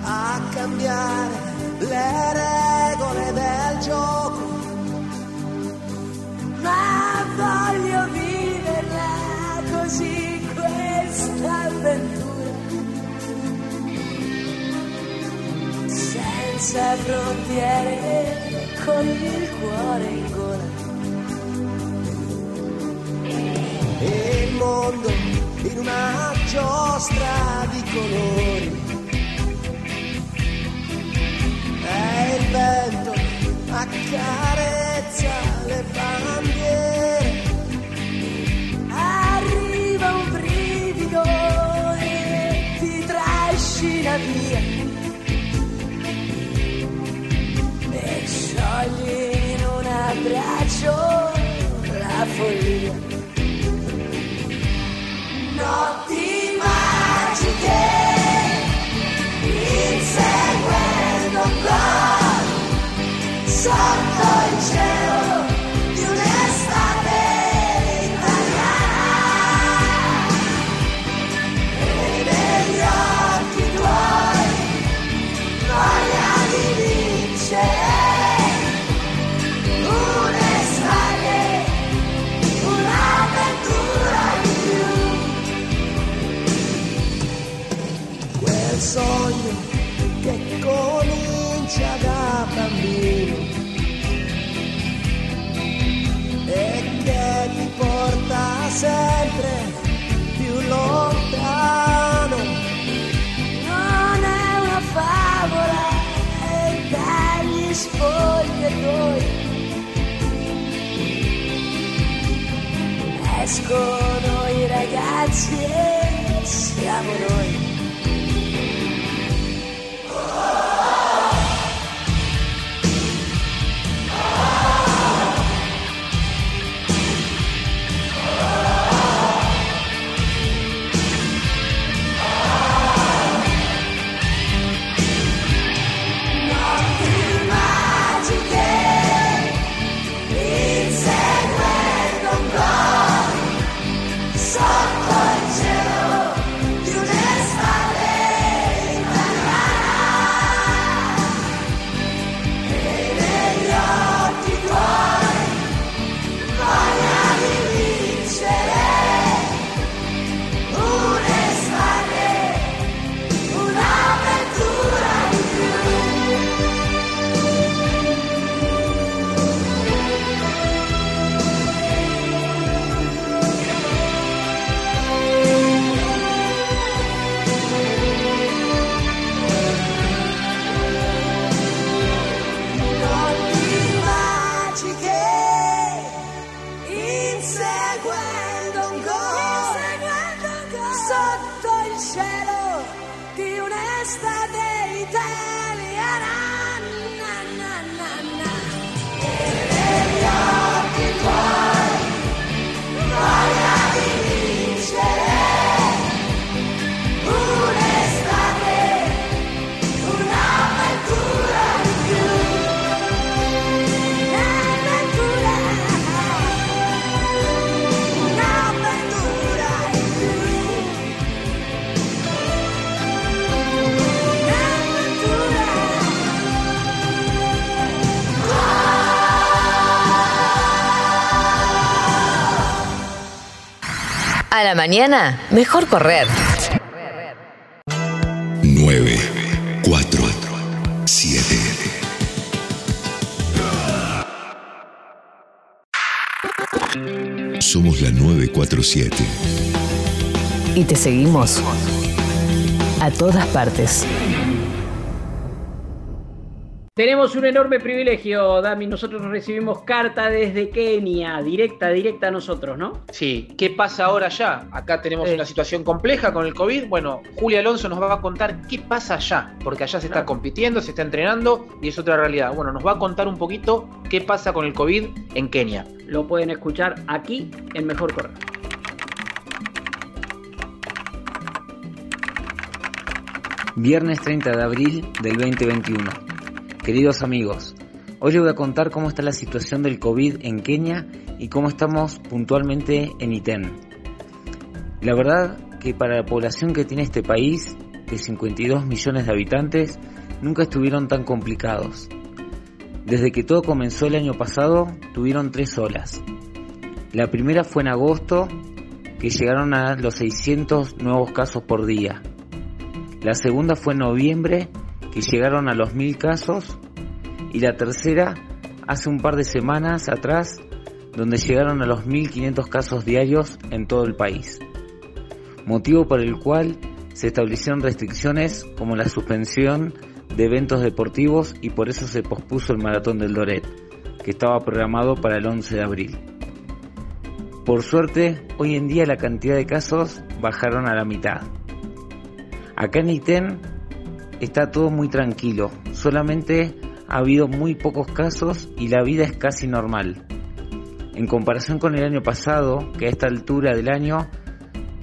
a cambiare le regole del gioco, ma voglio viverla così questa senza frontiere, con il cuore in gola. il mondo in una giostra di colori. E il vento accarezza le bandiere. Trascina via. E sciogli in un abbraccio la follia. notti magiche, inseguendo con sotto il cielo. Sogno che comincia da bambino e che ti porta sempre più lontano. Non è una favola è dagli spogliatoi. Escono i ragazzi e siamo noi. A la mañana, mejor correr. 9, 4, 7. Somos la 947. Y te seguimos a todas partes. Tenemos un enorme privilegio, Dami. Nosotros recibimos carta desde Kenia, directa, directa a nosotros, ¿no? Sí. ¿Qué pasa ahora ya? Acá tenemos una situación compleja con el COVID. Bueno, Julia Alonso nos va a contar qué pasa allá, porque allá se está compitiendo, se está entrenando y es otra realidad. Bueno, nos va a contar un poquito qué pasa con el COVID en Kenia. Lo pueden escuchar aquí en Mejor Correr. Viernes 30 de abril del 2021. Queridos amigos, hoy les voy a contar cómo está la situación del COVID en Kenia y cómo estamos puntualmente en Iten. La verdad que para la población que tiene este país, de 52 millones de habitantes, nunca estuvieron tan complicados. Desde que todo comenzó el año pasado, tuvieron tres olas. La primera fue en agosto, que llegaron a los 600 nuevos casos por día. La segunda fue en noviembre, que llegaron a los 1000 casos. Y la tercera, hace un par de semanas atrás, donde llegaron a los 1500 casos diarios en todo el país. Motivo por el cual se establecieron restricciones como la suspensión de eventos deportivos y por eso se pospuso el maratón del Doret, que estaba programado para el 11 de abril. Por suerte, hoy en día la cantidad de casos bajaron a la mitad. Acá en Iten está todo muy tranquilo, solamente ha habido muy pocos casos y la vida es casi normal. En comparación con el año pasado, que a esta altura del año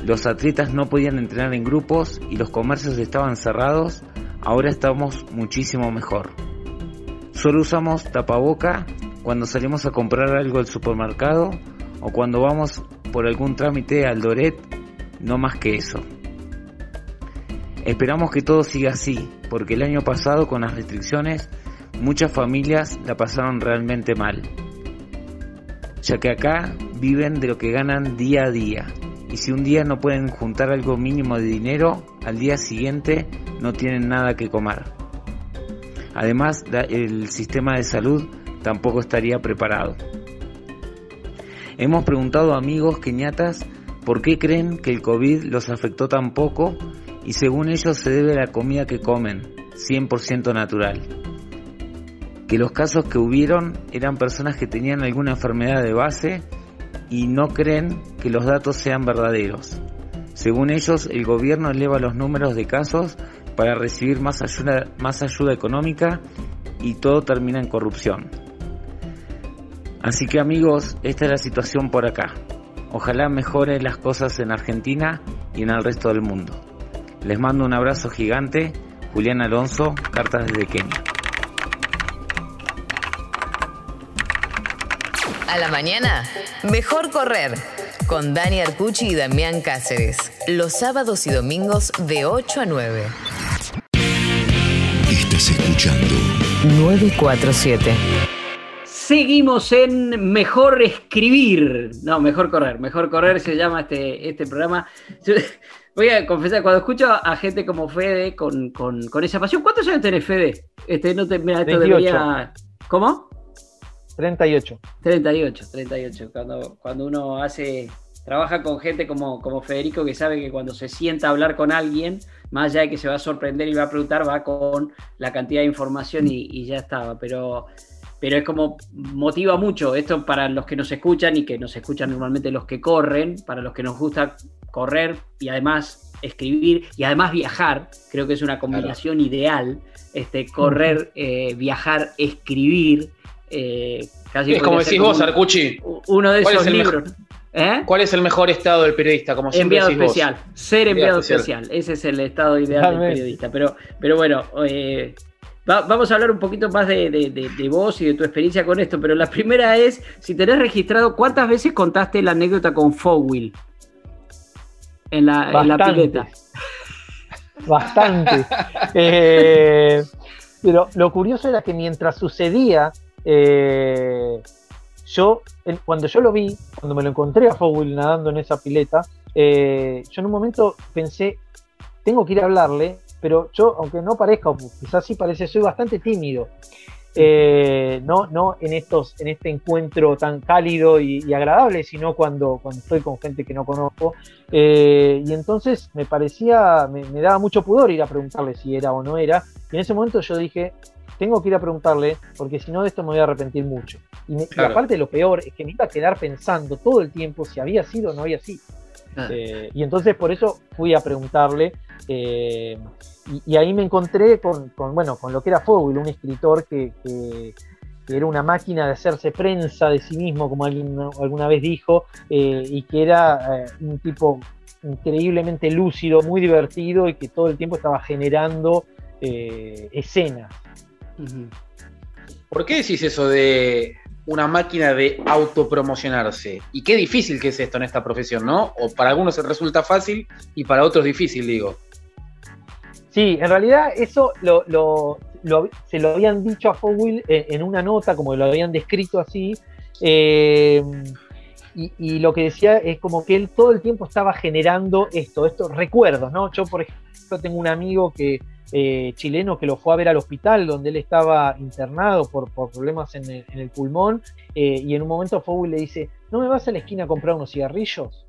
los atletas no podían entrenar en grupos y los comercios estaban cerrados, ahora estamos muchísimo mejor. Solo usamos tapaboca cuando salimos a comprar algo al supermercado o cuando vamos por algún trámite al Doret, no más que eso. Esperamos que todo siga así, porque el año pasado con las restricciones muchas familias la pasaron realmente mal, ya que acá viven de lo que ganan día a día, y si un día no pueden juntar algo mínimo de dinero, al día siguiente no tienen nada que comer. Además, el sistema de salud tampoco estaría preparado. Hemos preguntado a amigos keniatas por qué creen que el COVID los afectó tan poco y según ellos se debe a la comida que comen, 100% natural. Que los casos que hubieron eran personas que tenían alguna enfermedad de base y no creen que los datos sean verdaderos. Según ellos, el gobierno eleva los números de casos para recibir más ayuda, más ayuda económica y todo termina en corrupción. Así que amigos, esta es la situación por acá. Ojalá mejoren las cosas en Argentina y en el resto del mundo. Les mando un abrazo gigante. Julián Alonso, cartas desde Kenia. A la mañana, mejor correr. con Dani Arcucci y Damián Cáceres. Los sábados y domingos de 8 a 9. Estás escuchando 947. Seguimos en Mejor Escribir. No, Mejor Correr. Mejor Correr se llama este, este programa. Voy a confesar, cuando escucho a gente como Fede con, esa pasión, ¿cuántos años tenés, Fede? Este, no te, mira, esto debería. ¿Cómo? 38. 38, 38. Cuando, cuando uno hace, trabaja con gente como, como Federico que sabe que cuando se sienta a hablar con alguien, más allá de que se va a sorprender y va a preguntar, va con la cantidad de información y, ya estaba. Pero, pero es como motiva mucho esto para los que nos escuchan y que nos escuchan normalmente los que corren, para los que nos gusta correr y además escribir y además viajar, creo que es una combinación ideal, este, correr, eh, viajar, escribir. Eh, casi es como decís vos, Arcucci. Uno de esos libros. ¿Eh? ¿Cuál es el mejor estado del periodista? Como enviado especial. Ser enviado, especial. Ese es el estado ideal del periodista. Pero, pero bueno, eh, vamos a hablar un poquito más de, vos y de tu experiencia con esto. Pero la primera es, si tenés registrado, ¿cuántas veces contaste la anécdota con Fogwill en la, en la pileta? Bastante. pero lo curioso era que mientras sucedía eh, yo, cuando yo lo vi, cuando me lo encontré a Fowl nadando en esa pileta, eh, yo en un momento pensé, tengo que ir a hablarle, pero yo, aunque no parezca, quizás sí parece, soy bastante tímido. Eh, no, no en, estos, en este encuentro tan cálido y, agradable, sino cuando, cuando estoy con gente que no conozco. y entonces me parecía, me, me, daba mucho pudor ir a preguntarle si era o no era. Y en ese momento yo dije, tengo que ir a preguntarle, porque si no de esto me voy a arrepentir mucho. Y, aparte lo peor es que me iba a quedar pensando todo el tiempo si había sido o no había sido. Ah. Eh, y entonces por eso fui a preguntarle eh, y, ahí me encontré con, bueno, con lo que era Fowl, un escritor que, era una máquina de hacerse prensa de sí mismo, como alguien alguna vez dijo, eh, y que era un tipo increíblemente lúcido, muy divertido y que todo el tiempo estaba generando escenas. ¿Por qué decís eso de una máquina de autopromocionarse? Y qué difícil que es esto en esta profesión, ¿no? O para algunos resulta fácil y para otros difícil, digo. Sí, en realidad eso se lo habían dicho a Fowl en, una nota, como lo habían descrito así. Eh, y, lo que decía es como que él todo el tiempo estaba generando esto, estos recuerdos, ¿no? Yo, por ejemplo, tengo un amigo que eh, chileno que lo fue a ver al hospital donde él estaba internado por, problemas en el, pulmón eh, y en un momento Fowl le dice, ¿no me vas a la esquina a comprar unos cigarrillos?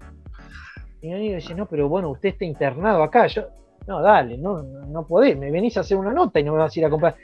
Y el dice, no, pero bueno, usted está internado acá. Yo, no, dale, no, no podés, me venís a hacer una nota y no me vas a ir a comprar.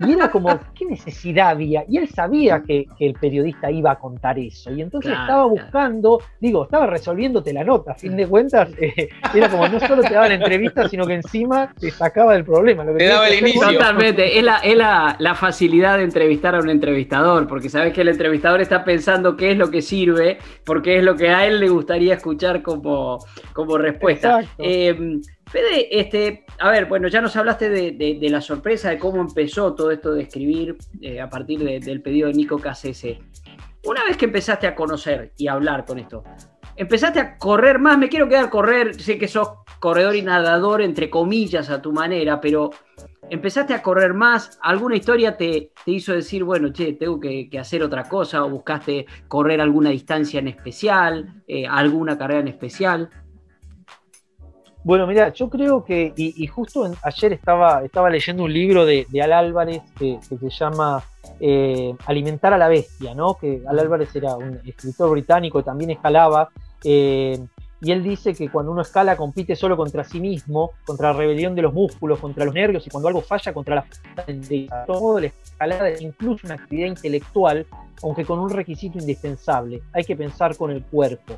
Y era como, ¿qué necesidad había? Y él sabía que, el periodista iba a contar eso. Y entonces estaba buscando, digo, estaba resolviéndote la nota. A fin de cuentas, eh, era como no solo te daba la entrevista, sino que encima te sacaba del problema. te daba el inicio. Totalmente. Es, la, es la, facilidad de entrevistar a un entrevistador, porque sabes que el entrevistador está pensando qué es lo que sirve, porque es lo que a él le gustaría escuchar como, como respuesta. Eh, Fede, este, a ver, bueno, ya nos hablaste de, la sorpresa, de cómo empezó todo esto de escribir eh, a partir del pedido de Nico KCS. Una vez que empezaste a conocer y a hablar con esto, empezaste a correr más, me quiero quedar correr, sé que sos corredor y nadador, entre comillas, a tu manera, pero empezaste a correr más, ¿alguna historia te, hizo decir, bueno, che, tengo que, hacer otra cosa, o buscaste correr alguna distancia en especial, eh, alguna carrera en especial? Bueno, mira, yo creo que, y, justo ayer estaba, estaba leyendo un libro de, Al Álvarez que, se llama eh, Alimentar a la Bestia, ¿no? Que Al Álvarez era un escritor británico también escalaba. Eh, y él dice que cuando uno escala compite solo contra sí mismo, contra la rebelión de los músculos, contra los nervios y cuando algo falla contra la de todo la escalada es incluso una actividad intelectual aunque con un requisito indispensable, hay que pensar con el cuerpo.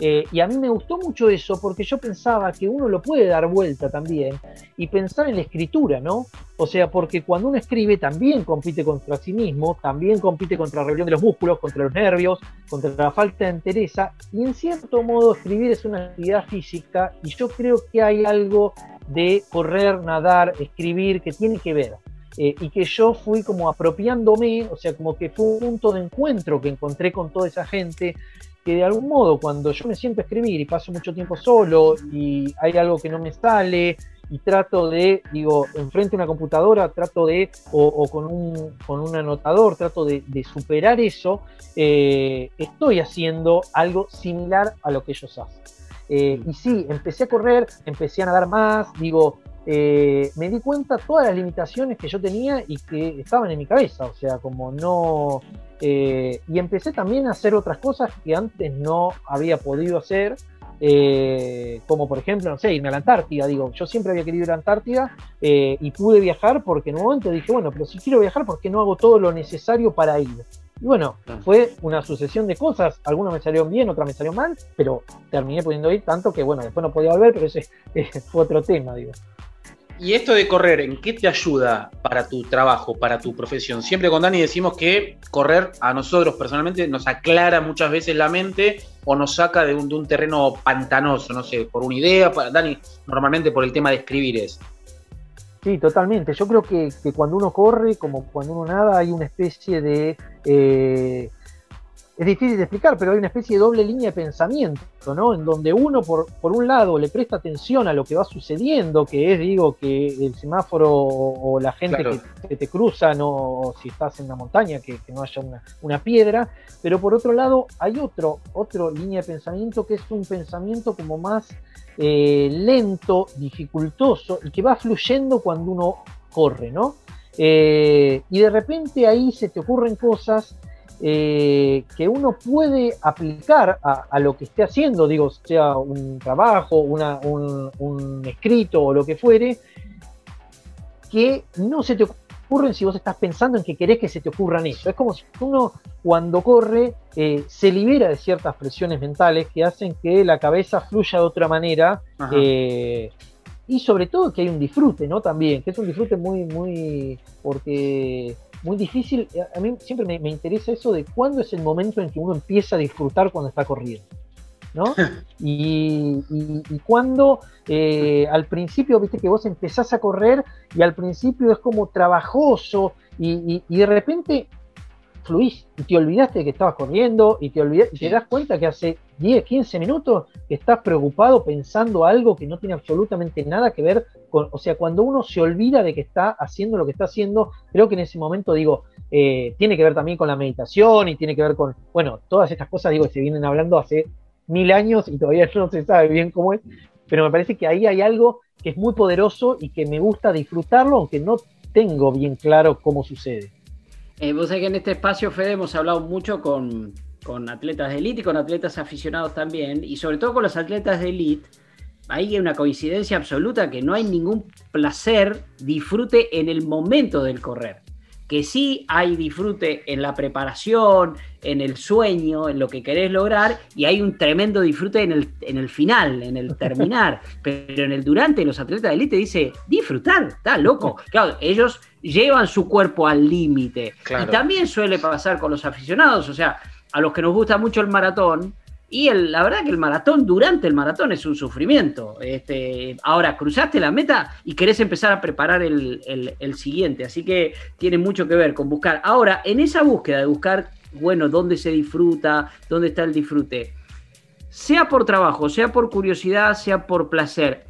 Eh, y a mí me gustó mucho eso porque yo pensaba que uno lo puede dar vuelta también y pensar en la escritura, ¿no? O sea, porque cuando uno escribe también compite contra sí mismo, también compite contra la rebelión de los músculos, contra los nervios, contra la falta de entereza, y en cierto modo escribir es una actividad física y yo creo que hay algo de correr, nadar, escribir que tiene que ver. Eh, y que yo fui como apropiándome, o sea, como que fue un punto de encuentro que encontré con toda esa gente que de algún modo cuando yo me siento a escribir y paso mucho tiempo solo y hay algo que no me sale y trato de, digo, enfrente a una computadora, trato de, o, con, un, con un anotador, trato de, superar eso, eh, estoy haciendo algo similar a lo que ellos hacen. Eh, y sí, empecé a correr, empecé a nadar más, digo, eh, me di cuenta todas las limitaciones que yo tenía y que estaban en mi cabeza, o sea, como no... y empecé también a hacer otras cosas que antes no había podido hacer eh, como por ejemplo, no sé, irme a la Antártida. Digo, yo siempre había querido ir a la Antártida eh, y pude viajar porque en un momento dije, bueno, pero si quiero viajar, ¿por qué no hago todo lo necesario para ir? Y bueno, fue una sucesión de cosas, algunas me salieron bien, otras me salieron mal, pero terminé pudiendo ir tanto que bueno, después no podía volver, pero ese fue otro tema, digo. Y esto de correr, ¿en qué te ayuda para tu trabajo, para tu profesión? Siempre con Dani decimos que correr a nosotros personalmente nos aclara muchas veces la mente o nos saca de un, terreno pantanoso, no sé, por una idea. Dani, normalmente por el tema de escribir es. Sí, totalmente. Yo creo que, cuando uno corre, como cuando uno nada, hay una especie de... Eh, es difícil de explicar, pero hay una especie de doble línea de pensamiento, ¿no? En donde uno, por, por un lado, le presta atención a lo que va sucediendo, que es, digo, que el semáforo o, la gente que, te cruza, no, o si estás en la montaña, que, no haya una, piedra, pero por otro lado, hay otro, otro línea de pensamiento que es un pensamiento como más eh, lento, dificultoso, y que va fluyendo cuando uno corre, ¿no? Eh, y de repente ahí se te ocurren cosas eh, que uno puede aplicar a, lo que esté haciendo, digo, sea un trabajo, un, escrito o lo que fuere, que no se te ocurren si vos estás pensando en que querés que se te ocurran eso. Es como si uno cuando corre eh, se libera de ciertas presiones mentales que hacen que la cabeza fluya de otra manera. Eh, y sobre todo que hay un disfrute, ¿no? También, que es un disfrute muy, muy, porque muy difícil. Eh, a mí siempre me, interesa eso de cuándo es el momento en que uno empieza a disfrutar cuando está corriendo. ¿no? Y, y, cuando eh, al principio, viste que vos empezás a correr y al principio es como trabajoso y, y de repente fluís y te olvidaste de que estabas corriendo y te, y te das cuenta que hace 10, 15 minutos que estás preocupado pensando algo que no tiene absolutamente nada que ver con, o sea, cuando uno se olvida de que está haciendo lo que está haciendo, creo que en ese momento digo, eh, tiene que ver también con la meditación y tiene que ver con, bueno, todas estas cosas, digo, se vienen hablando hace mil años y todavía no se sabe bien cómo es, pero me parece que ahí hay algo que es muy poderoso y que me gusta disfrutarlo, aunque no tengo bien claro cómo sucede. Eh, vos sabés que en este espacio, Fede, hemos hablado mucho con, atletas de élite y con atletas aficionados también, y sobre todo con los atletas de élite. Hay una coincidencia absoluta que no hay ningún placer, disfrute en el momento del correr. Que sí hay disfrute en la preparación, en el sueño, en lo que querés lograr, y hay un tremendo disfrute en el, en el final, en el terminar. Pero en el durante, los atletas de élite dice disfrutar, está loco. Claro, ellos llevan su cuerpo al límite. Y también suele pasar con los aficionados, o sea, a los que nos gusta mucho el maratón, y la verdad que el maratón, durante el maratón, es un sufrimiento. Este, ahora, cruzaste la meta y querés empezar a preparar el, el, siguiente. Así que tiene mucho que ver con buscar. Ahora, en esa búsqueda de buscar, bueno, dónde se disfruta, dónde está el disfrute, sea por trabajo, sea por curiosidad, sea por placer,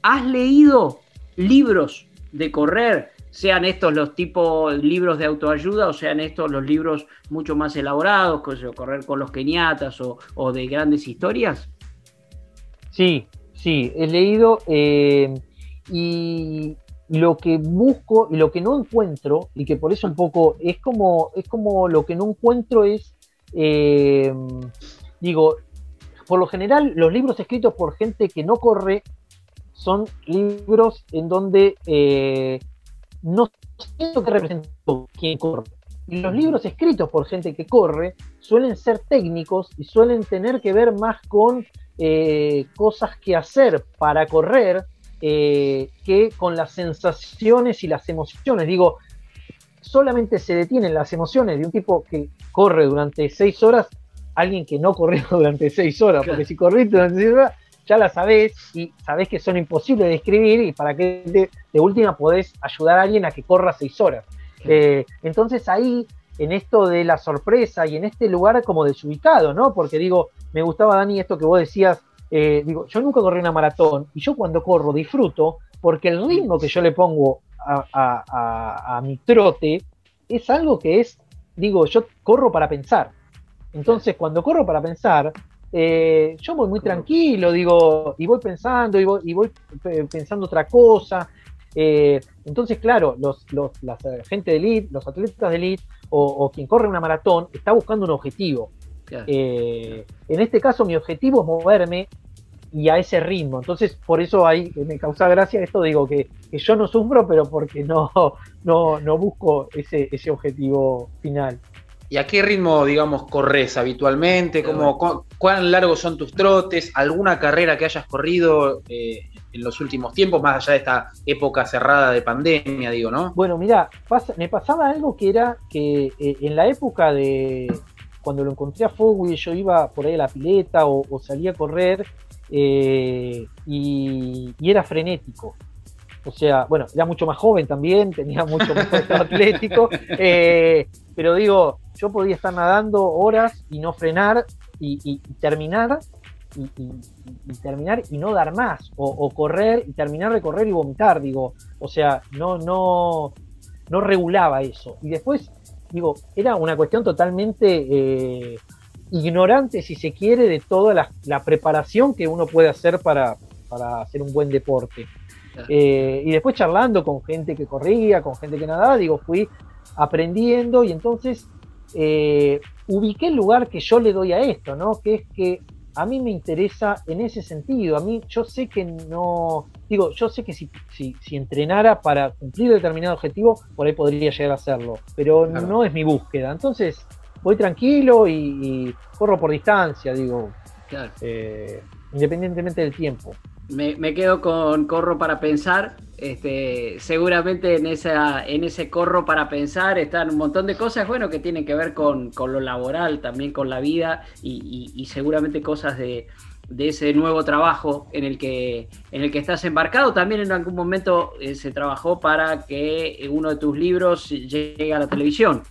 ¿has leído libros de correr? Sean estos los tipos libros de autoayuda o sean estos los libros mucho más elaborados, como correr con los keniatas o, de grandes historias? Sí, sí, he leído eh, y lo que busco y lo que no encuentro, y que por eso un poco es como, es como lo que no encuentro es, eh, digo, por lo general los libros escritos por gente que no corre son libros en donde eh, no siento que representó quien corre. Y los libros escritos por gente que corre suelen ser técnicos y suelen tener que ver más con eh, cosas que hacer para correr eh, que con las sensaciones y las emociones. Digo, solamente se detienen las emociones de un tipo que corre durante seis horas, alguien que no corrió durante seis horas, porque si corriste durante seis horas, ya la sabés y sabés que son imposibles de escribir y para que de, última podés ayudar a alguien a que corra seis horas. Eh, entonces ahí en esto de la sorpresa y en este lugar como desubicado, ¿no? Porque digo, me gustaba, Dani, esto que vos decías, eh, digo, yo nunca corrí una maratón y yo cuando corro disfruto porque el ritmo que yo le pongo a, mi trote es algo que es, digo, yo corro para pensar. Entonces, cuando corro para pensar, eh, yo voy muy tranquilo, digo, y voy pensando, y voy, y voy pensando otra cosa. Eh, entonces, claro, los, los, la gente de elite, los atletas de elite o, quien corre una maratón está buscando un objetivo. Eh, en este caso, mi objetivo es moverme y a ese ritmo. Entonces, por eso ahí me causa gracia esto, digo que, yo no sufro, pero porque no, no, no busco ese, ese objetivo final. ¿Y a qué ritmo, digamos, corres habitualmente? ¿Cómo, ¿Cuán largos son tus trotes? ¿Alguna carrera que hayas corrido eh, en los últimos tiempos, más allá de esta época cerrada de pandemia, digo, ¿no? Bueno, mira, me pasaba algo que era que eh, en la época de cuando lo encontré a Fogui, yo iba por ahí a la pileta o, salía a correr eh, y, era frenético. O sea, bueno, era mucho más joven también, tenía mucho más atlético, pero digo, yo podía estar nadando horas y no frenar y, terminar y, terminar y no dar más o, correr y terminar de correr y vomitar digo. O sea no no no regulaba eso. Y después digo era una cuestión totalmente eh, ignorante si se quiere de toda la, preparación que uno puede hacer para, hacer un buen deporte eh, y después charlando con gente que corría con gente que nadaba digo fui aprendiendo y entonces eh, ubiqué el lugar que yo le doy a esto, ¿no? Que es que a mí me interesa en ese sentido. A mí yo sé que no, digo, yo sé que si, si, entrenara para cumplir determinado objetivo, por ahí podría llegar a hacerlo, pero no es mi búsqueda. Entonces voy tranquilo y, corro por distancia, digo, eh, independientemente del tiempo me, quedo con corro para pensar. Este, seguramente en, esa, en ese corro para pensar están un montón de cosas, bueno, que tienen que ver con, lo laboral, también con la vida y, seguramente cosas de, ese nuevo trabajo en el que, en el que estás embarcado. También en algún momento eh, se trabajó para que uno de tus libros llegue a la televisión.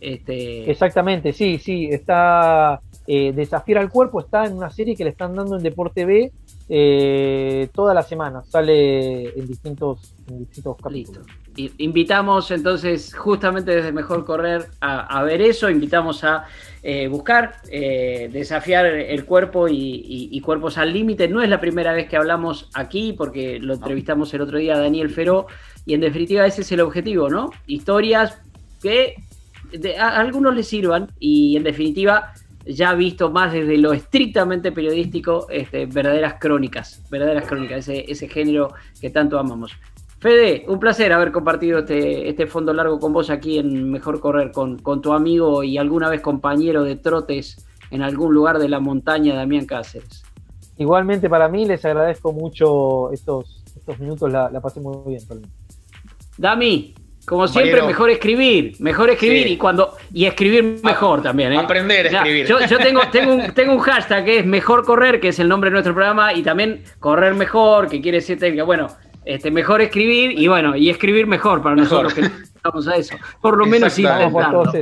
Este... Exactamente, sí, sí, está eh, al Cuerpo, está en una serie que le están dando en Deporte B eh, toda la semana, sale en distintos, en distintos capítulos. Invitamos entonces justamente desde Mejor Correr a, ver eso, invitamos a eh, buscar, eh, desafiar el cuerpo y, cuerpos al límite. No es la primera vez que hablamos aquí porque lo entrevistamos el otro día a Daniel Feró y en definitiva ese es el objetivo, ¿no? Historias que a algunos les sirvan y en definitiva ya visto más desde lo estrictamente periodístico, este, verdaderas crónicas, verdaderas crónicas, ese, ese género que tanto amamos. Fede, un placer haber compartido este, este fondo largo con vos aquí en Mejor Correr, con, con, tu amigo y alguna vez compañero de trotes en algún lugar de la montaña, Damián Cáceres. Igualmente para mí, les agradezco mucho estos, estos minutos, la, la pasé muy bien. Dami, como siempre, mejor escribir, mejor escribir y cuando y escribir mejor también. ¿eh? Aprender a escribir. Yo, tengo, tengo, un, tengo un hashtag que es mejor correr, que es el nombre de nuestro programa, y también correr mejor, que quiere decir técnica. Bueno, este, mejor escribir y bueno, y escribir mejor para nosotros que estamos a eso. Por lo menos intentando.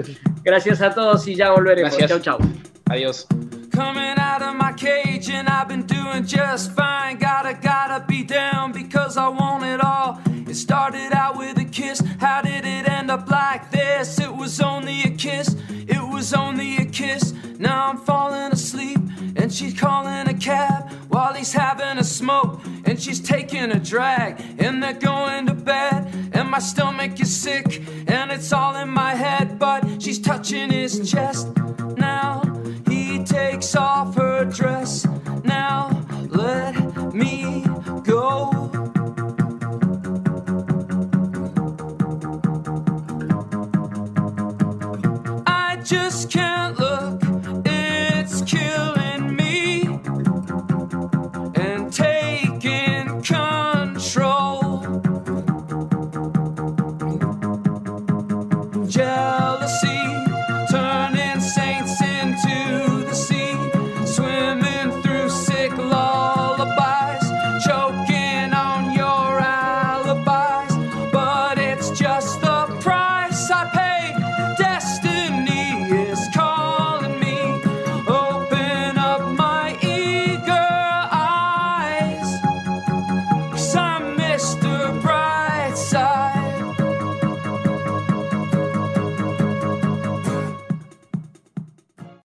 Gracias a todos y ya volveremos. Chau, chau. Adiós. Coming out of my cage and I've been doing just fine. Gotta, gotta be down because I want it all. It started out with a kiss. How did it end up like this? It was only a kiss. It was only a kiss. Now I'm falling asleep and she's calling a cab while he's having a smoke and she's taking a drag and they're going to bed and my stomach is sick and it's all in my head, but she's touching his chest now. He takes off her dress now. Let me go. I just can't.